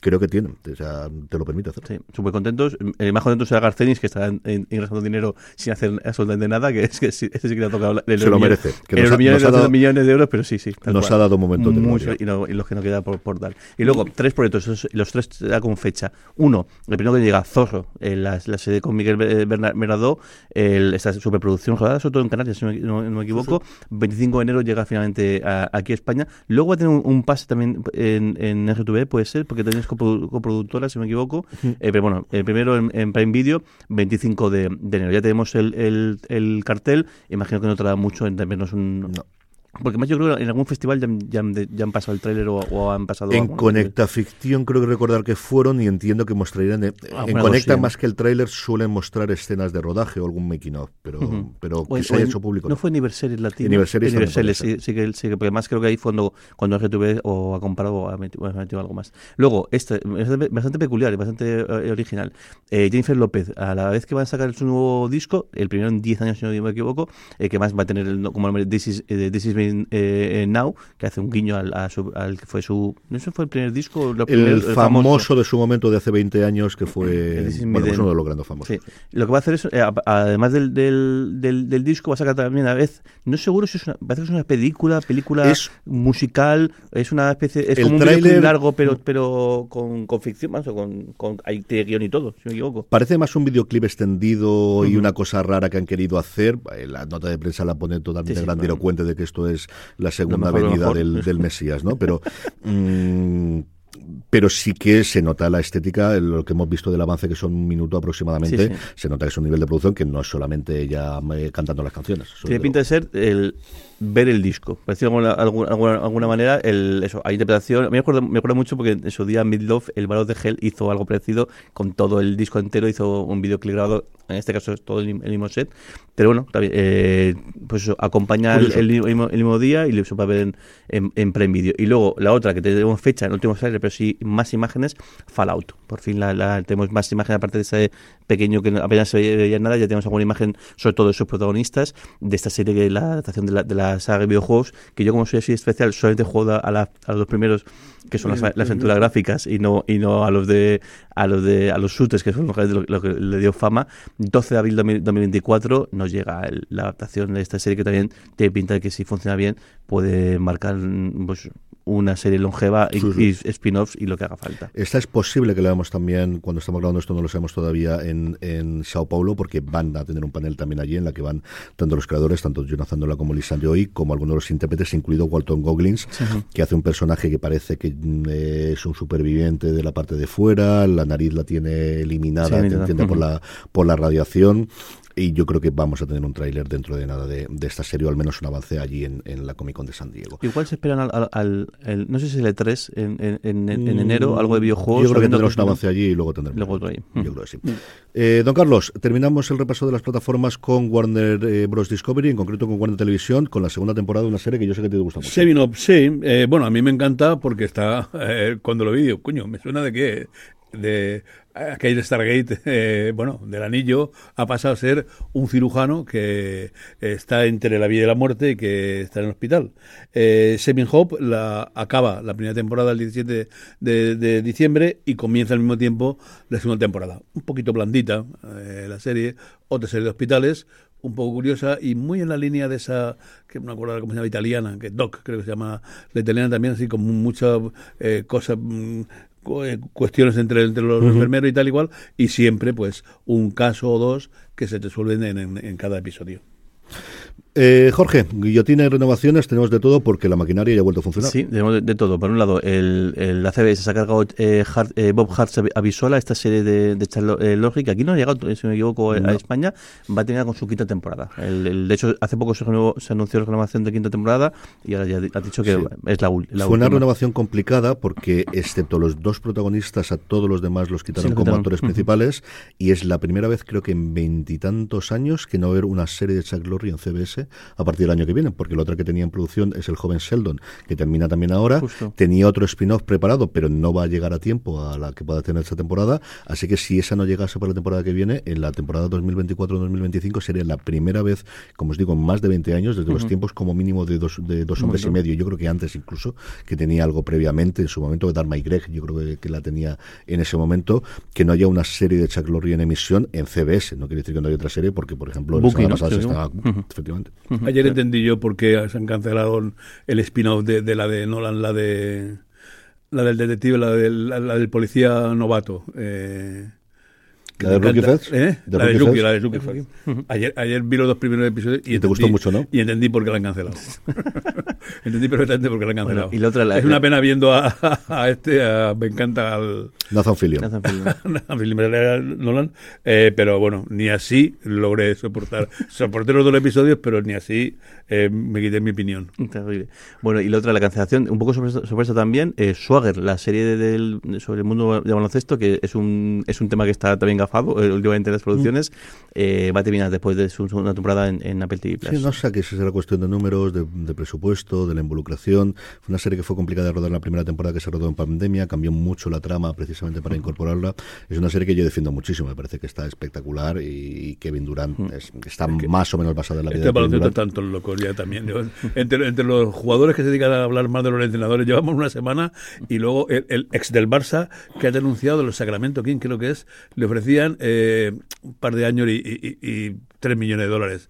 creo que tienen, o sea, te lo permite hacer. Sí, súper contentos. El más contento será Garcenis, que está ingresando dinero sin hacer absolutamente nada, que es que ese sí que le ha tocado. Se lo merece. Que nos, millones, nos ha dado, millones de euros, pero sí, sí. Nos cual. ha dado momentos de Mucho, y, no, y, los que no queda por, por, dar. Y luego, tres proyectos, los tres da con fecha. Uno, el primero que llega, Zorro, en la, la serie con Miguel Bernardo, el, esta superproducción rodada, sobre todo en Canarias, si no, no, no me equivoco. 25 de enero llega finalmente a, aquí a España. Luego va a tener un, un pase también en, en RTV, puede ser, porque tenéis coproductora, si me equivoco. Eh, pero bueno, el primero en, en Prime Video, 25 de, de, enero. Ya tenemos el, el, el, cartel. Imagino que no tarda mucho en vernos un. No. Porque más yo creo que en algún festival ya, ya, ya han pasado el tráiler o, o, han pasado... En Conecta Ficción creo que recordar que fueron y entiendo que mostrarían... En, ah, en Conecta más que el tráiler suelen mostrar escenas de rodaje o algún making of, pero, uh -huh. pero que o, se haya hecho público. ¿No, fue Aniversaries Latino? Aniversaries, Aniversaries sí, sí, que, sí, porque además creo que ahí fue cuando, cuando RTV o ha comprado o ha metido, ha metido algo más. Luego, este, bastante, peculiar, bastante eh, original. Eh, Jennifer López, a la vez que van a sacar su nuevo disco, el primero en 10 años si no me equivoco, eh, que más va a tener el, como nombre This is, eh, This is eh, Now, que hace un guiño al, a su, al que fue su. ¿No sé fue el primer disco? el, primer, el, famoso, famoso, de su momento de hace 20 años, que fue bueno, pues uno de los grandes famosos. Sí. Lo que va a hacer es, eh, además del, del, del, del, disco, va a sacar también a vez. No es seguro si es una, parece que es una película, película es, musical, es una especie. Es como un trailer, largo, pero, pero con, con ficción, más, o con, con hay guion y todo, si me equivoco. Parece más un videoclip extendido uh -huh. y una cosa rara que han querido hacer. La nota de prensa la pone totalmente sí, sí, grandilocuente de que esto es la segunda venida del, del, Mesías, ¿no? Pero mmm, pero sí que se nota la estética, lo que hemos visto del avance, que son un minuto aproximadamente, sí, sí. se nota que es un nivel de producción que no es solamente ella eh, cantando las canciones. Tiene pinta de ser el ver el disco, por decirlo de alguna, alguna, alguna manera, el, eso, hay interpretación. Me acuerdo, me acuerdo mucho porque en su día Midlove, el Barón de Hell, hizo algo parecido con todo el disco entero, hizo un videoclip grabado en este caso es todo el, el mismo set, pero bueno, también, eh, pues eso, acompaña el, el mismo, el mismo día y se va a ver en, en, en Prime Video. Y luego la otra que tenemos fecha, en el último trailer, pero sí más imágenes, Fallout. Por fin la, la- tenemos más imágenes, aparte de ese pequeño que apenas se veía nada, ya tenemos alguna imagen, sobre todo de sus protagonistas, de esta serie, que es la adaptación de la, de la saga de videojuegos, que yo como soy así especial, solamente juego a, la- a los primeros, que son las, aventuras gráficas, y no y no a los de a los de a los shooters, que son lo que, lo que le dio fama. 12 de abril de 2000 2024 nos llega el- la adaptación de esta serie, que también tiene pinta de que si funciona bien, puede marcar pues, una serie longeva y, Sí, sí. y spin-offs y lo que haga falta. Esta es posible que la veamos también, cuando estamos grabando esto no lo sabemos todavía, en, en Sao Paulo, porque van a tener un panel también allí en la que van tanto los creadores, tanto Jonathan Nolan como Lisa Joy, como algunos de los intérpretes, incluido Walton Goggins, que hace un personaje que parece que mm, es un superviviente de la parte de fuera, la nariz la tiene eliminada, entiende, por, la, por la radiación. Y yo creo que vamos a tener un tráiler dentro de nada de, de esta serie, o al menos un avance allí en, en la Comic Con de San Diego. Igual se esperan al, al- al- el- no sé si es el E3 en, en, en- en enero, algo de videojuegos. Mm, Yo creo que tendremos un avance allí y luego tendremos. Luego otro ahí. Yo Mm. creo que sí. Eh, don Carlos, terminamos el repaso de las plataformas con Warner eh, Bros. Discovery, en concreto con Warner Televisión, con la segunda temporada de una serie que yo sé que te gusta mucho. Seven Up, sí. Eh, bueno, a mí me encanta porque está, eh, cuando lo vi, digo, coño, me suena de qué, de aquel Stargate, eh, bueno, del anillo, ha pasado a ser un cirujano que está entre la vida y la muerte y que está en el hospital. Eh, Seven Hope la, acaba la primera temporada el 17 de, diciembre y comienza al mismo tiempo la segunda temporada. Un poquito blandita eh, la serie, otra serie de hospitales, un poco curiosa y muy en la línea de esa, que me acuerdo cómo se llama, italiana, que Doc creo que se llama la italiana también, así como muchas eh, cosas, mm, cuestiones entre, entre los enfermeros y tal igual, y siempre pues un caso o dos que se resuelven en, en- en cada episodio. Eh, Jorge, guillotina y renovaciones, tenemos de todo porque la maquinaria ya ha vuelto a funcionar. Sí, tenemos de, de todo. Por un lado, el, el la CBS se ha cargado eh, Hart- eh, Bob Hart a Visuala, esta serie de, de Charlo- eh, que aquí no ha llegado, si no me equivoco, a- No. a España, va a terminar con su quinta temporada. El, el- de hecho, hace poco se, renovó- se anunció la renovación de quinta temporada y ahora ya ha dicho que Sí. es la, la Fue una última. renovación complicada porque, excepto los dos protagonistas, a todos los demás los quitaron Sí, los como actores principales. Y es la primera vez, creo que en veintitantos años, que no va a haber una serie de Chuck Lorre en CBS a partir del año que viene. Porque la otra que tenía en producción es el joven Sheldon, que termina también ahora. Justo. Tenía otro spin-off preparado, pero no va a llegar a tiempo a la que pueda tener esta temporada. Así que si esa no llegase para la temporada que viene, en la temporada 2024-2025 sería la primera vez, como os digo, en más de 20 años, desde los tiempos como mínimo de dos, de dos hombres y medio. Yo creo que antes incluso, que tenía algo previamente en su momento, de Dharma y Greg, yo creo que, que la tenía en ese momento, que no haya una serie de Chuck Lorre en emisión en CBS. No quiere decir que no haya otra serie, porque, por ejemplo, la Bucky, semana ¿no? pasada se Sí, estaba... Efectivamente. Ayer entendí yo por qué se han cancelado el spin-off de, de la de Nolan, la de la del detective, la del, la, la del policía novato. Eh, ¿La de Rookie. Fest? ¿Eh? ¿De La de Fest? la de Rookie Fest. Ayer, ayer vi los dos primeros episodios y, Y te gustó entendí- mucho, ¿no? Y entendí por qué la han cancelado. entendí perfectamente por qué la han Bueno, cancelado. y la otra, la- es una pena viendo a, a este, a- me encanta al, Nathan Fillion. Nathan Fillion. Nolan, eh, pero bueno, ni así logré soportar. Soporté los dos episodios, pero ni así eh, me quité mi opinión. Terrible. Bueno, y la otra, la cancelación, un poco sobre, sobre eso también, eh, Swagger, la serie de- del, sobre el mundo de baloncesto, que es un, es un tema que está también gafado eh, últimamente en las producciones, eh, va a terminar después de su segunda temporada en, en Apple TV Plus. Sí, no sé que si será cuestión de números, de, de presupuesto, de la involucración. Fue una serie que fue complicada de rodar la primera temporada que se rodó en pandemia, cambió mucho la trama precisamente para incorporarla. Es una serie que yo defiendo muchísimo, me parece que está espectacular y, Kevin Durant es- está más o menos basada en la vida Este de Kevin Durant. tantos locos ya también. Yo, entre, entre los jugadores que se dedican a hablar más de los entrenadores, llevamos una semana y luego el, el ex del Barça que ha denunciado los Sacramento King, creo que es, le eh, un par de años y, y, y, y tres millones de dólares.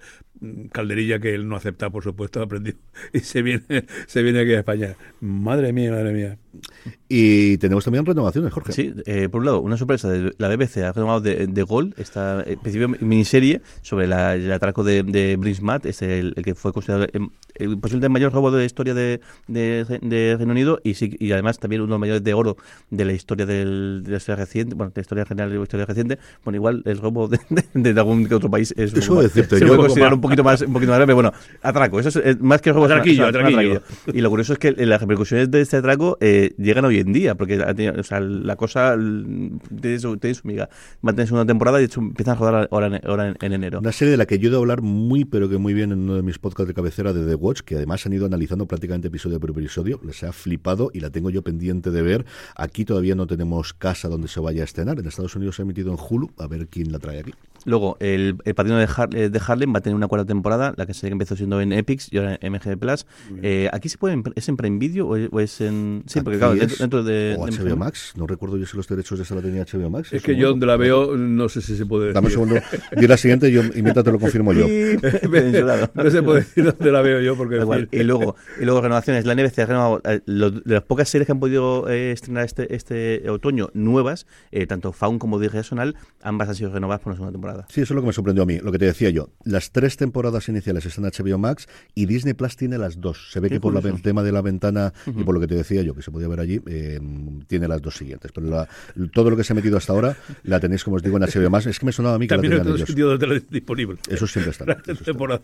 Calderilla que él no acepta, por supuesto, aprendió y se viene, se viene aquí a España. Madre mía, madre mía. Y tenemos también renovaciones, Jorge. Sí, eh, por un lado, una sorpresa de la BBC ha renovado de, de Gol, esta eh, principio miniserie sobre la- el atraco de, de Brinsmat, es el, el que fue considerado el, el posiblemente el mayor robo de la historia de, de, de Reino Unido y, sí, y además también uno de los mayores de oro de la historia del- de la historia reciente, bueno, de la historia general de la historia reciente. Bueno, igual el robo de, de- de algún que otro país es un Eso poco- decirte se yo, puede considerar más- un poquito más, un poquito más breve, bueno, atraco, eso es eh, más que una- Atraquillo, atraquillo. Y lo curioso es que las repercusiones de este atraco eh, llegan hoy en día, porque o sea, la cosa tiene su, tiene su miga. Va a tener segunda temporada y de hecho empiezan a rodar ahora en, ahora en, en enero. Una serie de la que yo he oído hablar muy, pero que muy bien en uno de mis podcasts de cabecera de The Watch, que además han ido analizando prácticamente episodio por episodio. Les ha flipado y la tengo yo pendiente de ver. Aquí todavía no tenemos casa donde se vaya a estrenar. En Estados Unidos se ha emitido en Hulu. A ver quién la trae aquí. Luego, el, el padrino de, Har- eh, de Harlem va a tener una cuarta temporada, la que se empezó siendo en Epix y ahora en MG Plus. Eh, ¿Aquí se puede, es en Prime Video o es, o es en...? Sí, porque Aquí claro, es- dentro, dentro de... o HBO. Max. No recuerdo yo si los derechos de esa la tenía HBO Max. Es que yo donde la veo, no sé si se puede Dame un decir. segundo. Di la siguiente yo, y mientras te lo confirmo yo. No se puede decir dónde la veo yo porque igual. Y luego, y luego renovaciones. La NBC ha renovado eh, lo- de las pocas series que han podido eh, estrenar este, este otoño nuevas, eh, tanto Faun como Sonal, ambas han sido renovadas por una segunda temporada. Sí, eso es lo que me sorprendió a mí. Lo que te decía yo. Las tres temporadas iniciales están en HBO Max y Disney Plus tiene las dos. Se ve que por la- el tema de la ventana y por lo que te decía yo, que se podía ver allí, eh, tiene las dos siguientes. Pero la- todo lo que se ha metido hasta ahora la tenéis, como os digo, en HBO Max. Es que me sonaba a mí que También la en tenían ellos. donde la disponible. Eso siempre está.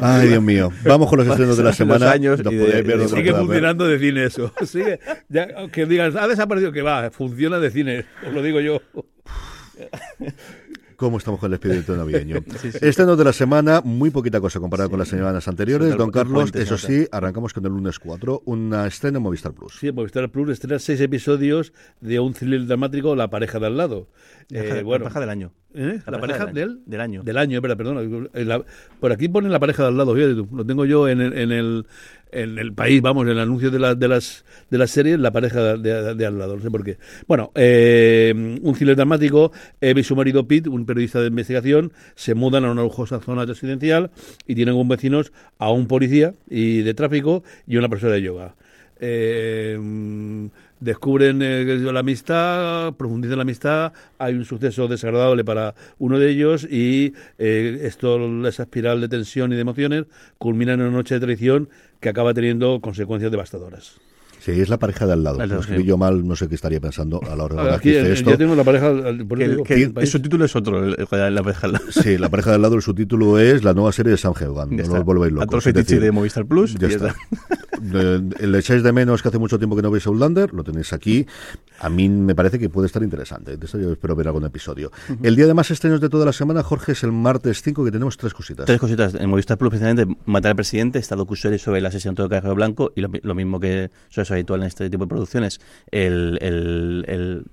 Ay, Dios mío. Vamos con los estrenos de la Los semana. años y de- ver y de- Sigue ver. funcionando de cine eso. Sigue, ya, que digan, ha desaparecido, que va, funciona de cine. Os lo digo yo. ¿Cómo estamos con el espíritu navideño? Sí, sí. De la semana, muy poquita cosa comparado con las semanas anteriores. Don Carlos, eso sí, arrancamos con el lunes 4, una estreno en Movistar Plus. Sí, Movistar Plus estrena seis episodios de un thriller dramático, La pareja de al lado. La Eh, pareja- bueno, la pareja del año. ¿Eh? La La, pareja pareja del- del, del año. Del año, espera, perdona. Eh, la- por aquí ponen la pareja de al lado, fíjate tú. Lo tengo yo en el, en el, en el país, vamos, en el anuncio de, la- de las de las series, la pareja de, al lado, no sé por qué. Bueno, eh, un thriller dramático, Eve y su marido Pete, un periodista de investigación, se mudan a una lujosa zona residencial y tienen como vecinos a un policía y de tráfico y una profesora de yoga. Eh, descubren eh, la amistad, profundizan la amistad, hay un suceso desagradable para uno de ellos y eh, esto, esa espiral de tensión y de emociones culmina en una noche de traición que acaba teniendo consecuencias devastadoras. Sí, es la pareja de al lado. Al Lo escribí yo mal, no sé qué estaría pensando a la hora de Aquí que eh, esto. ya tengo la pareja, al- por el, que el el- país. su título es otro, el- el- la pareja del lado. Sí, la pareja de al lado, el subtítulo es la nueva serie de Sam Heugan. No está. os volvéis locos. Otro es fetiche decir, de Movistar Plus. Ya y está. Eh, Le echáis de menos que hace mucho tiempo que no veis Outlander, lo tenéis aquí. A mí me parece que puede estar interesante. De eso yo espero ver algún episodio. El día de más estrenos de toda la semana, Jorge, es el martes 5, que tenemos tres cositas. Tres cositas. En Movistar Plus, precisamente, Matar al Presidente, Estado Cusori sobre el asesinato de Carrero Blanco y lo, mi- lo mismo que suele ser habitual en este tipo de producciones. El, el, el,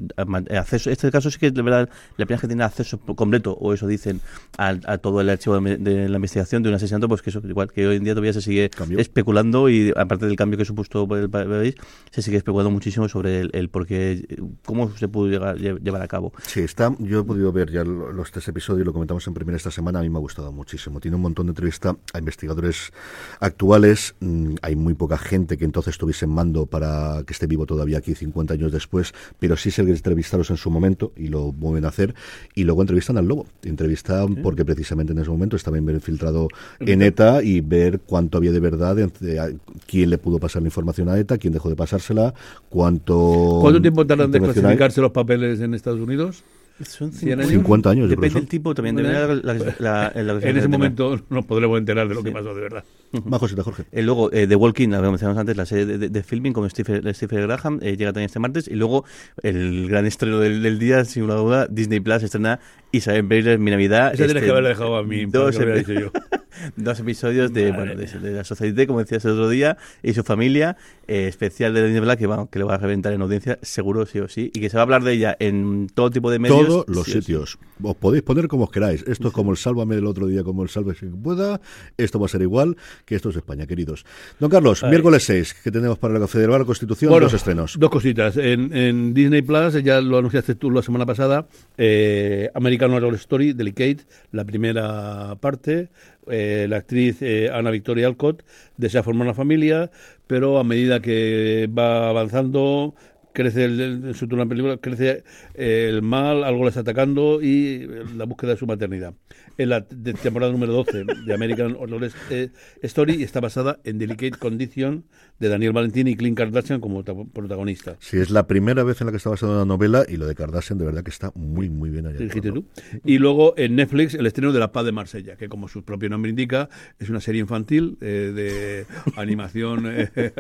el acceso, este caso sí que de verdad la primera que tiene acceso completo, o eso dicen, a, a todo el archivo de, de la investigación de un asesinato, pues que eso, igual que hoy en día todavía se sigue Cambio. especulando y aparte del cambio que supuesto por el país, se sigue especulando muchísimo sobre el, el por qué, cómo se pudo llegar, lle- llevar a cabo. Sí, está. Yo he podido ver ya lo- los tres episodios, lo comentamos en primera esta semana. A mí me ha gustado muchísimo. Tiene un montón de entrevistas a investigadores actuales. Mm, Hay muy poca gente que entonces tuviese en mando para que esté vivo todavía aquí 50 años después, pero sí se les entrevistaros en su momento y lo vuelven a hacer. Y luego entrevistan al lobo. Entrevistan porque precisamente en ese momento estaba infiltrado en ETA y ver cuánto había de verdad, entre- a- quién le pudo pasar la información a ETA, quién dejó de pasársela, cuánto. ¿Cuánto tiempo tardan de hay. clasificarse los papeles en Estados Unidos? Son 100 años. 50 años, yo creo Depende del tipo también. Bueno, depende de la- la- la- la- En ese momento nos podremos enterar de lo que pasó de verdad. Más cositas, Jorge. Eh, luego, eh, The Walking, la mencionamos antes, la serie de, de- de filming con Stephen, Stephen Graham, eh, llega también este martes. Y luego, el gran estreno del, del día, sin una duda, Disney Plus estrena Isabel Baylor, Mi Navidad. Tienes este, que haberla dejado a mí, Dos, lo dicho yo. dos episodios de, bueno, de, de la Sociedad, como decías el otro día, y su familia, eh, especial de Disney Plus, que, vamos, que le va a reventar en audiencia, seguro, sí o sí. Y que se va a hablar de ella en todo tipo de medios. Todos los sí o sí. sitios. Os podéis poner como os queráis. Esto es como el Sálvame del otro día, como el Salve si pueda. Esto va a ser igual que esto es España, queridos. Don Carlos, Ay. miércoles 6, que tenemos para la Federal la Constitución? Bueno, dos estrenos. Dos cositas. En, en Disney Plus, ya lo anunciaste tú la semana pasada, eh, American Horror Story, Delicate, la primera parte. Eh, la actriz eh, Ana Victoria Alcott desea formar una familia, pero a medida que va avanzando crece el, su turno película, crece eh, el mal, algo le está atacando y la búsqueda de su maternidad. En la de temporada número 12 de American Horror eh, Story está basada en Delicate Condition de Daniel Valentín y Clint Kardashian como protagonista. Sí, es la primera vez en la que está basada una novela y lo de Kardashian de verdad que está muy, muy bien allá. tú. Y luego en Netflix el estreno de La Paz de Marsella, que como su propio nombre indica, es una serie infantil eh, de animación eh,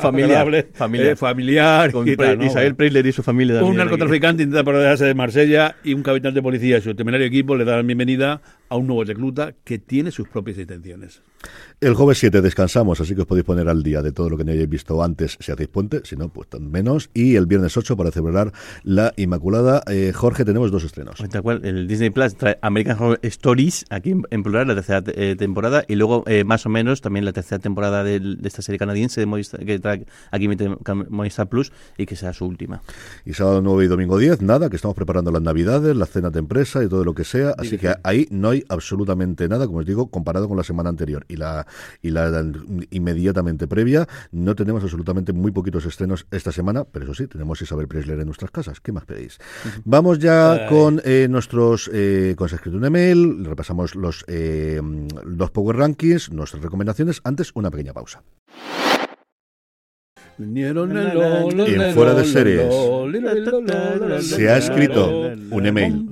familiar, familiar, familiar con Isabel Preisler y su familia. Un narcotraficante intenta apoderarse de Marsella y un capitán de policía y su temerario equipo le dan la celui-là a un nuevo recluta que tiene sus propias intenciones. El jueves 7 descansamos, así que os podéis poner al día de todo lo que no hayáis visto antes si hacéis puente, si no, pues menos. Y el viernes 8 para celebrar la Inmaculada. Eh, Jorge, tenemos dos estrenos. Tal cual, el Disney Plus trae American Horror Stories, aquí en plural, la tercera eh, temporada, y luego eh, más o menos también la tercera temporada de, esta serie canadiense de Movistar, que trae aquí Movistar Plus y que sea su última. Y sábado 9 y domingo 10, nada, que estamos preparando las navidades, las cenas de empresa y todo lo que sea, así que ahí no hay absolutamente nada, como os digo, comparado con la semana anterior. Y la y la inmediatamente previa. No tenemos absolutamente muy poquitos estrenos esta semana, pero eso sí, tenemos Isabel Preisler en nuestras casas. ¿Qué más pedéis? Vamos ya con eh, nuestros eh, con escrito un email, repasamos los eh, los Power Rankings, nuestras recomendaciones. Antes, una pequeña pausa. En fuera de series se ha escrito un email.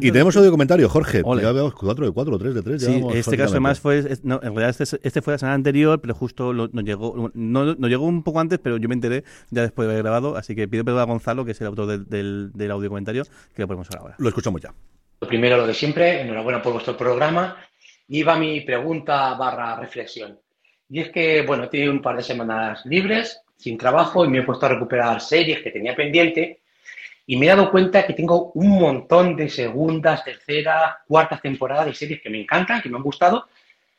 Y tenemos audio comentario, Jorge. Ya vemos 4 de 4, 3 de 3. Sí, este caso además fue. No, en realidad este, este, fue la semana anterior, pero justo nos, llegó, no, nos llegó un poco antes, pero yo me enteré ya después de haber grabado. Así que pido perdón a Gonzalo, que es el autor del, del, del audio comentario, que lo ponemos ahora. Lo escuchamos ya. Lo primero, lo de siempre, enhorabuena por vuestro programa. Y va mi pregunta barra reflexión. Y es que, bueno, he tenido un par de semanas libres sin trabajo y me he puesto a recuperar series que tenía pendiente y me he dado cuenta que tengo un montón de segundas, terceras, cuartas temporadas de series que me encantan, que me han gustado,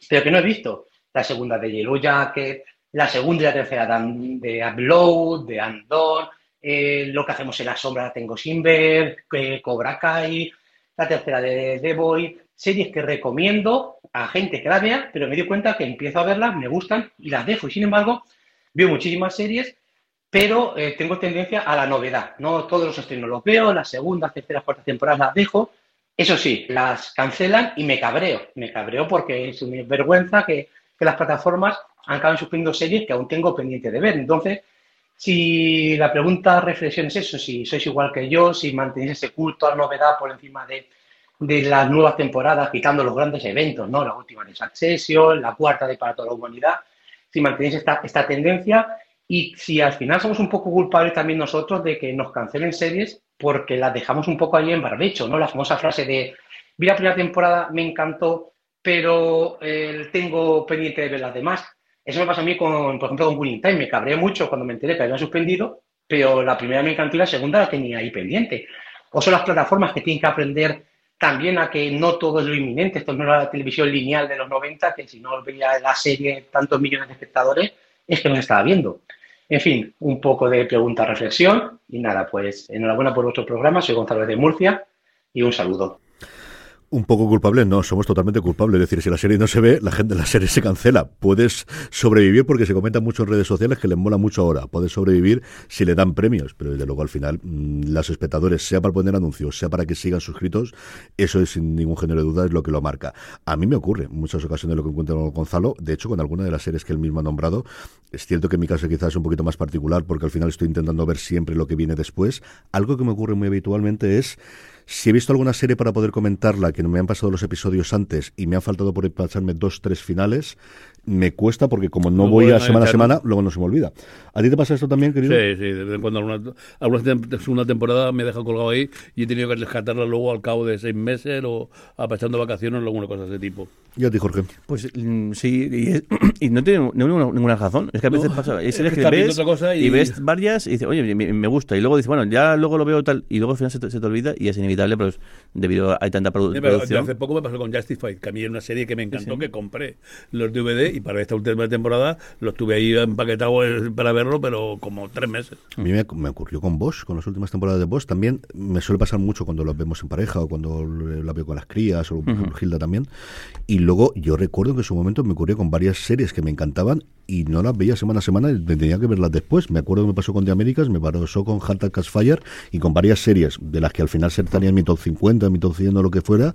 pero que no he visto. La segunda de Yellow Jacket, la segunda y la tercera de Upload, de Andor, eh, Lo que hacemos en la sombra tengo sin ver, eh, Cobra Kai, la tercera de The Boy, series que recomiendo a gente que la vea, pero me doy cuenta que empiezo a verlas, me gustan y las dejo. Y sin embargo, veo muchísimas series, pero eh, tengo tendencia a la novedad. No todos los estrenos los veo, las segundas, terceras, cuartas temporadas las dejo. Eso sí, las cancelan y me cabreo. Me cabreo porque es una vergüenza que, que las plataformas acaban suspendiendo series que aún tengo pendiente de ver. Entonces, si la pregunta, reflexión es eso, si sois igual que yo, si mantenéis ese culto a la novedad por encima de, de las nuevas temporadas, quitando los grandes eventos, ¿no? La última de Succession, la cuarta de Para toda la humanidad, si mantenéis esta, esta tendencia y si al final somos un poco culpables también nosotros de que nos cancelen series porque las dejamos un poco ahí en barbecho, ¿no? La famosa frase de, vi la primera temporada, me encantó, pero eh, tengo pendiente de ver las demás. Eso me pasa a mí con, por ejemplo, con Winning Time. Me cabré mucho cuando me enteré que habían suspendido, pero la primera me encantó y la segunda la tenía ahí pendiente. O son las plataformas que tienen que aprender también a que no todo es lo inminente, esto no era la televisión lineal de los 90, que si no veía la serie tantos millones de espectadores, es que no estaba viendo. En fin, un poco de pregunta, reflexión. Y nada, pues enhorabuena por vuestro programa, soy Gonzalo de Murcia y un saludo un poco culpable, no, somos totalmente culpables. Es decir, si la serie no se ve, la gente la serie se cancela. Puedes sobrevivir porque se comenta mucho en redes sociales que les mola mucho ahora. Puedes sobrevivir si le dan premios, pero desde luego al final, mm, los espectadores, sea para poner anuncios, sea para que sigan suscritos, eso es sin ningún género de duda es lo que lo marca. A mí me ocurre en muchas ocasiones lo que encuentro con Gonzalo, de hecho con alguna de las series que él mismo ha nombrado, es cierto que en mi caso quizás es un poquito más particular porque al final estoy intentando ver siempre lo que viene después. Algo que me ocurre muy habitualmente es si he visto alguna serie para poder comentarla, que no me han pasado los episodios antes y me han faltado por pasarme dos, tres finales, me cuesta porque como no, voy a semana a semana, luego no se me olvida. ¿A ti te pasa esto también, querido? Sí, sí, de vez en cuando alguna, alguna temporada me deja colgado ahí y he tenido que rescatarla luego al cabo de seis meses o apachando vacaciones o alguna cosa de ese tipo. ¿Y a ti, Jorge? Pues mm, sí, y, no tiene ninguna, razón. Es que a veces pasa, es, que ves y... ves varias y dices, oye, me, gusta, y luego dices, bueno, ya luego lo veo tal, y luego al final se te, se te olvida y es inevitable, pero debido a hay tanta producción. Hace poco me pasó con Justified, que a mí era una serie que me encantó, que compré los DVD y para esta última temporada lo estuve ahí empaquetado eh, para verlo, pero como tres meses. A mí me, me ocurrió con Bosch, con las últimas temporadas de Bosch. También me suele pasar mucho cuando lo vemos en pareja o cuando la veo con las crías o por ejemplo Hilda también. Y luego yo recuerdo que en su momento me ocurrió con varias series que me encantaban y no las veía semana a semana y tenía que verlas después. Me acuerdo que me pasó con The Américas, me pasó con Hunter Cast Fire y con varias series de las que al final se estarían en mi top 50, en mi top 100 o lo que fuera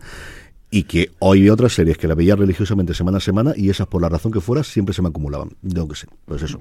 y que hoy vi otras series que la veía religiosamente semana a semana y esas por la razón que fuera siempre se me acumulaban. Yo que sé, pues eso.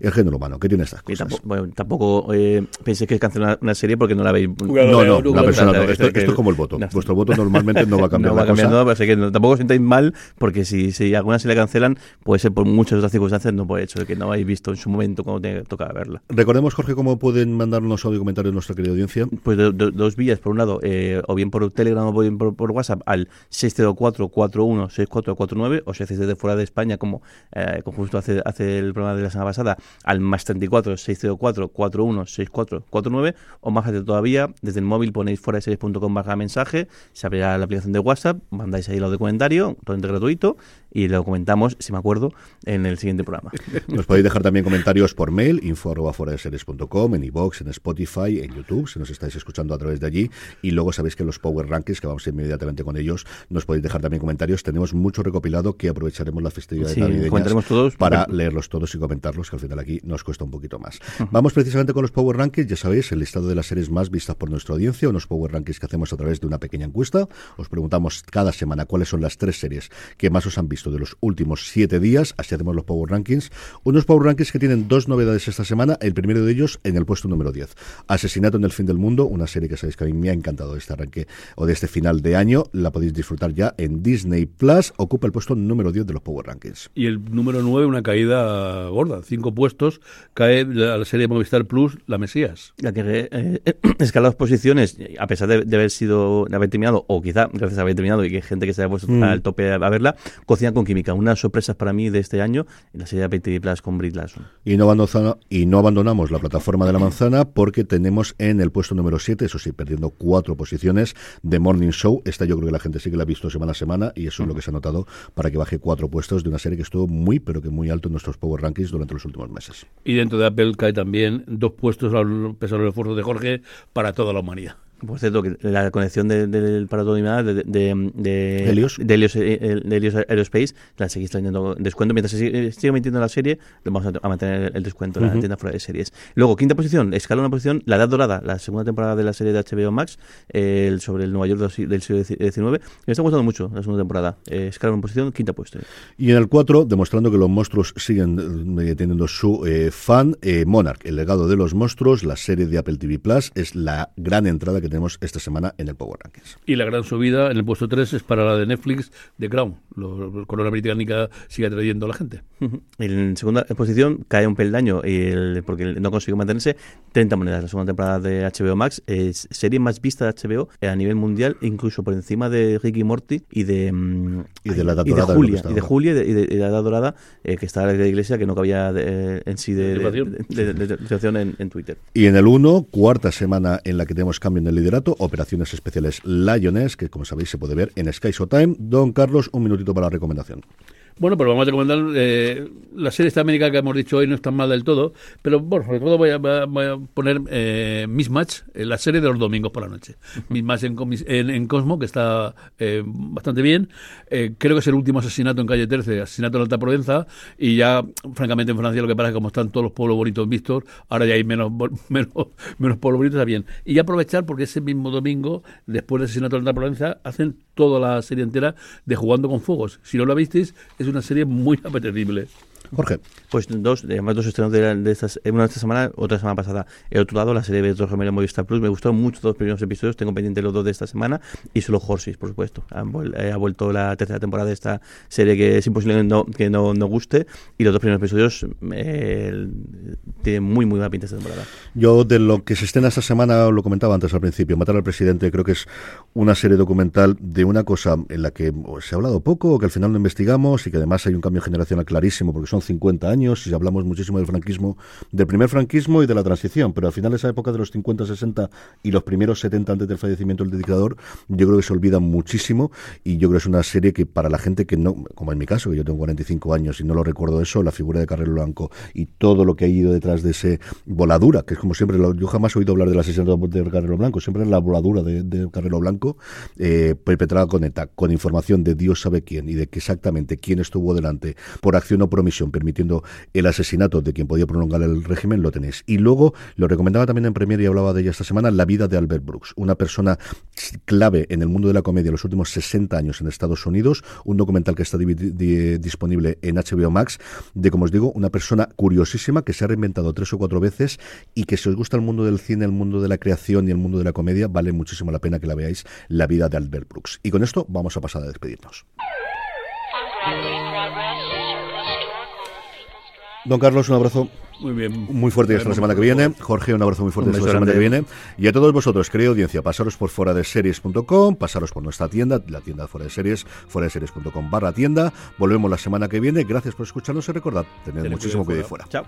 El género humano, ¿qué tiene estas cosas? tampoco, bueno, tampoco eh, pensé que cancelar una serie porque no la veis. No, no, la persona no. Esto, esto, es como el voto. Vuestro voto normalmente no va a cambiar. no va cambiando, así que tampoco os sintáis mal porque si, si alguna se le cancelan puede ser por muchas otras circunstancias, no por el hecho de que no habéis visto en su momento cuando te toca verla. Recordemos, Jorge, cómo pueden mandarnos audio comentarios nuestra querida audiencia. Pues de, de, dos vías. Por un lado, eh, o bien por Telegram o bien por, por WhatsApp al 604 416449 o si haces desde fuera de España como, eh, como justo hace, hace el programa de la semana pasada al más 34 604 416449 o más fácil todavía desde el móvil ponéis fuera de series.com barra mensaje se abrirá la aplicación de WhatsApp mandáis ahí lo de comentario totalmente gratuito y lo comentamos si me acuerdo en el siguiente programa. Nos podéis dejar también comentarios por mail info fuera de series.com en iVox, en Spotify, en YouTube si nos estáis escuchando a través de allí y luego sabéis que los Power Rankings que vamos inmediatamente con ellos nos podéis dejar también comentarios. Tenemos mucho recopilado que aprovecharemos la festividad Sí, navideñas todos. para leerlos todos y comentarlos, que al final aquí nos cuesta un poquito más. Vamos precisamente con los Power Rankings, ya sabéis, el listado de las series más vistas por nuestra audiencia, unos Power Rankings que hacemos a través de una pequeña encuesta. Os preguntamos cada semana cuáles son las tres series que más os han visto de los últimos siete días, así hacemos los Power Rankings. Unos Power Rankings que tienen dos novedades esta semana, el primero de ellos en el puesto número 10. Asesinato en el fin del mundo, una serie que sabéis que a mí me ha encantado de este arranque o de este final de año, la podéis disfrutar ya en Disney Plus, ocupa el puesto número 10 de los Power Rankings. Y el número 9, una caída gorda, cinco puestos, cae la, la serie Movistar Plus, La Mesías. la que eh, escala dos posiciones, a pesar de, de haber sido de haber terminado, o quizá gracias a haber terminado y que hay gente que se haya puesto Mm. al tope a, a verla, Cocina con Química, unas sorpresas para mí de este año en la serie de TV Plus con Brie Larson. Y no, abandona- y no abandonamos la plataforma de la manzana porque tenemos en el puesto número 7, eso sí, perdiendo cuatro posiciones, The Morning Show. Esta yo creo que la gente sí que la ha visto semana a semana y eso es lo que se ha notado para que baje cuatro puestos de una serie que estuvo muy, pero que muy alto en nuestros Power Rankings durante los últimos meses. Y dentro de Apple cae también dos puestos, a pesar del esfuerzo de Jorge, para toda la humanidad. Por cierto, que la conexión del de, de, de, de, Helios. de Helios, eh, eh, de Helios Aerospace la seguís teniendo descuento. Mientras se sigue, sigue emitiendo la serie, vamos a, a mantener el descuento en la tienda fuera de series. Luego, quinta posición, escala una posición, La Edad Dorada, la segunda temporada de la serie de HBO Max, eh, el- sobre el Nueva York del si- del siglo XIX. Me está gustando mucho la segunda temporada. Eh, escala una posición, quinta puesto. Y en el 4, demostrando que los monstruos siguen eh, teniendo su eh, fan, eh, Monarch, el legado de los monstruos, la serie de Apple TV Plus, es la gran entrada que tenemos esta semana en el Power Rankings. Y la gran subida en el puesto 3 es para la de Netflix, de Crown. La corona británica sigue atrayendo a la gente. En segunda posición cae un peldaño y el- porque no consiguió mantenerse 30 monedas. La segunda temporada de HBO Max es serie más vista de HBO a nivel mundial, incluso por encima de Ricky Morty y de, mm, Y de La Edad y de Julia, y de. Julia y de, y de- y de la Edad Dorada, eh, que está la iglesia, que no cabía de- en sí de, de, en, en Twitter. Y en el 1, cuarta semana en la que tenemos cambio en el liderato, operaciones especiales Lioness, que como sabéis se puede ver en Sky Showtime. Don Carlos, un minutito para la recomendación. Bueno, pues vamos a recomendar eh, la serie esta América que hemos dicho hoy no es tan mal del todo, pero bueno, sobre todo voy a, voy a- poner eh, Mismatch, eh, la serie de los domingos por la noche. Mismatch en, en, en Cosmo, que está eh, bastante bien. Eh, creo que es el último asesinato en calle 13, asesinato en Alta Provenza, y ya, francamente, en Francia lo que pasa es que como están todos los pueblos bonitos vistos, ahora ya hay menos, menos, menos pueblos bonitos, está bien. Y aprovechar porque ese mismo domingo, después del asesinato en Alta Provenza, hacen toda la serie entera de Jugando con Fuegos. Si no la visteis, es una serie muy apetecible. Jorge, Pues dos, además dos estrenos de, de estas, una esta semana, otra semana pasada. El otro lado, la serie de Otro Gemelo en Movistar Plus. Me gustaron mucho los primeros episodios, tengo pendientes los dos de esta semana. Y solo Horses, por supuesto. Vuel- eh, ha vuelto la tercera temporada de esta serie que es imposible que no, que no, no guste. Y los dos primeros episodios eh, tienen muy, muy buena pinta esta temporada. yo de lo que se estrena esta semana, lo comentaba antes al principio, Matar al Presidente, creo que es una serie documental de una cosa en la que o se ha hablado poco, que al final no investigamos y que además hay un cambio generacional clarísimo, porque son 50 años y hablamos muchísimo del franquismo, del primer franquismo y de la transición, pero al final esa época de los 50, 60 y los primeros 70 antes del fallecimiento del dictador, yo creo que se olvida muchísimo y yo creo que es una serie que para la gente que no, como en mi caso, que yo tengo 45 años y no lo recuerdo eso, la figura de Carrero Blanco y todo lo que ha ido detrás de ese voladura, que es como siempre, yo jamás he oído hablar del asesinato de Carrero Blanco, siempre es la voladura de, de Carrero Blanco, eh, perpetrada con ETA, con información de Dios sabe quién y de que exactamente quién estuvo delante por acción o promisión, permitiendo el asesinato de quien podía prolongar el régimen, lo tenéis. Y luego, lo recomendaba también en Premier y hablaba de ella esta semana, La vida de Albert Brooks, una persona clave en el mundo de la comedia los últimos 60 años en Estados Unidos, un documental que está disponible en HBO Max, de, como os digo, una persona curiosísima que se ha reinventado tres o cuatro veces y que si os gusta el mundo del cine, el mundo de la creación y el mundo de la comedia, vale muchísimo la pena que la veáis, La vida de Albert Brooks. Y con esto vamos a pasar a despedirnos. Don Carlos, un abrazo. Muy bien. Muy fuerte hasta la semana que viene. Jorge, un abrazo muy fuerte hasta la semana que viene. Y a todos vosotros, querida audiencia, pasaros por fuera de series.com, pasaros por nuestra tienda, la tienda fuera de series, fuera de series.com barra tienda. Volvemos la semana que viene. Gracias por escucharnos y recordad, tened muchísimo cuidado fuera. Chao.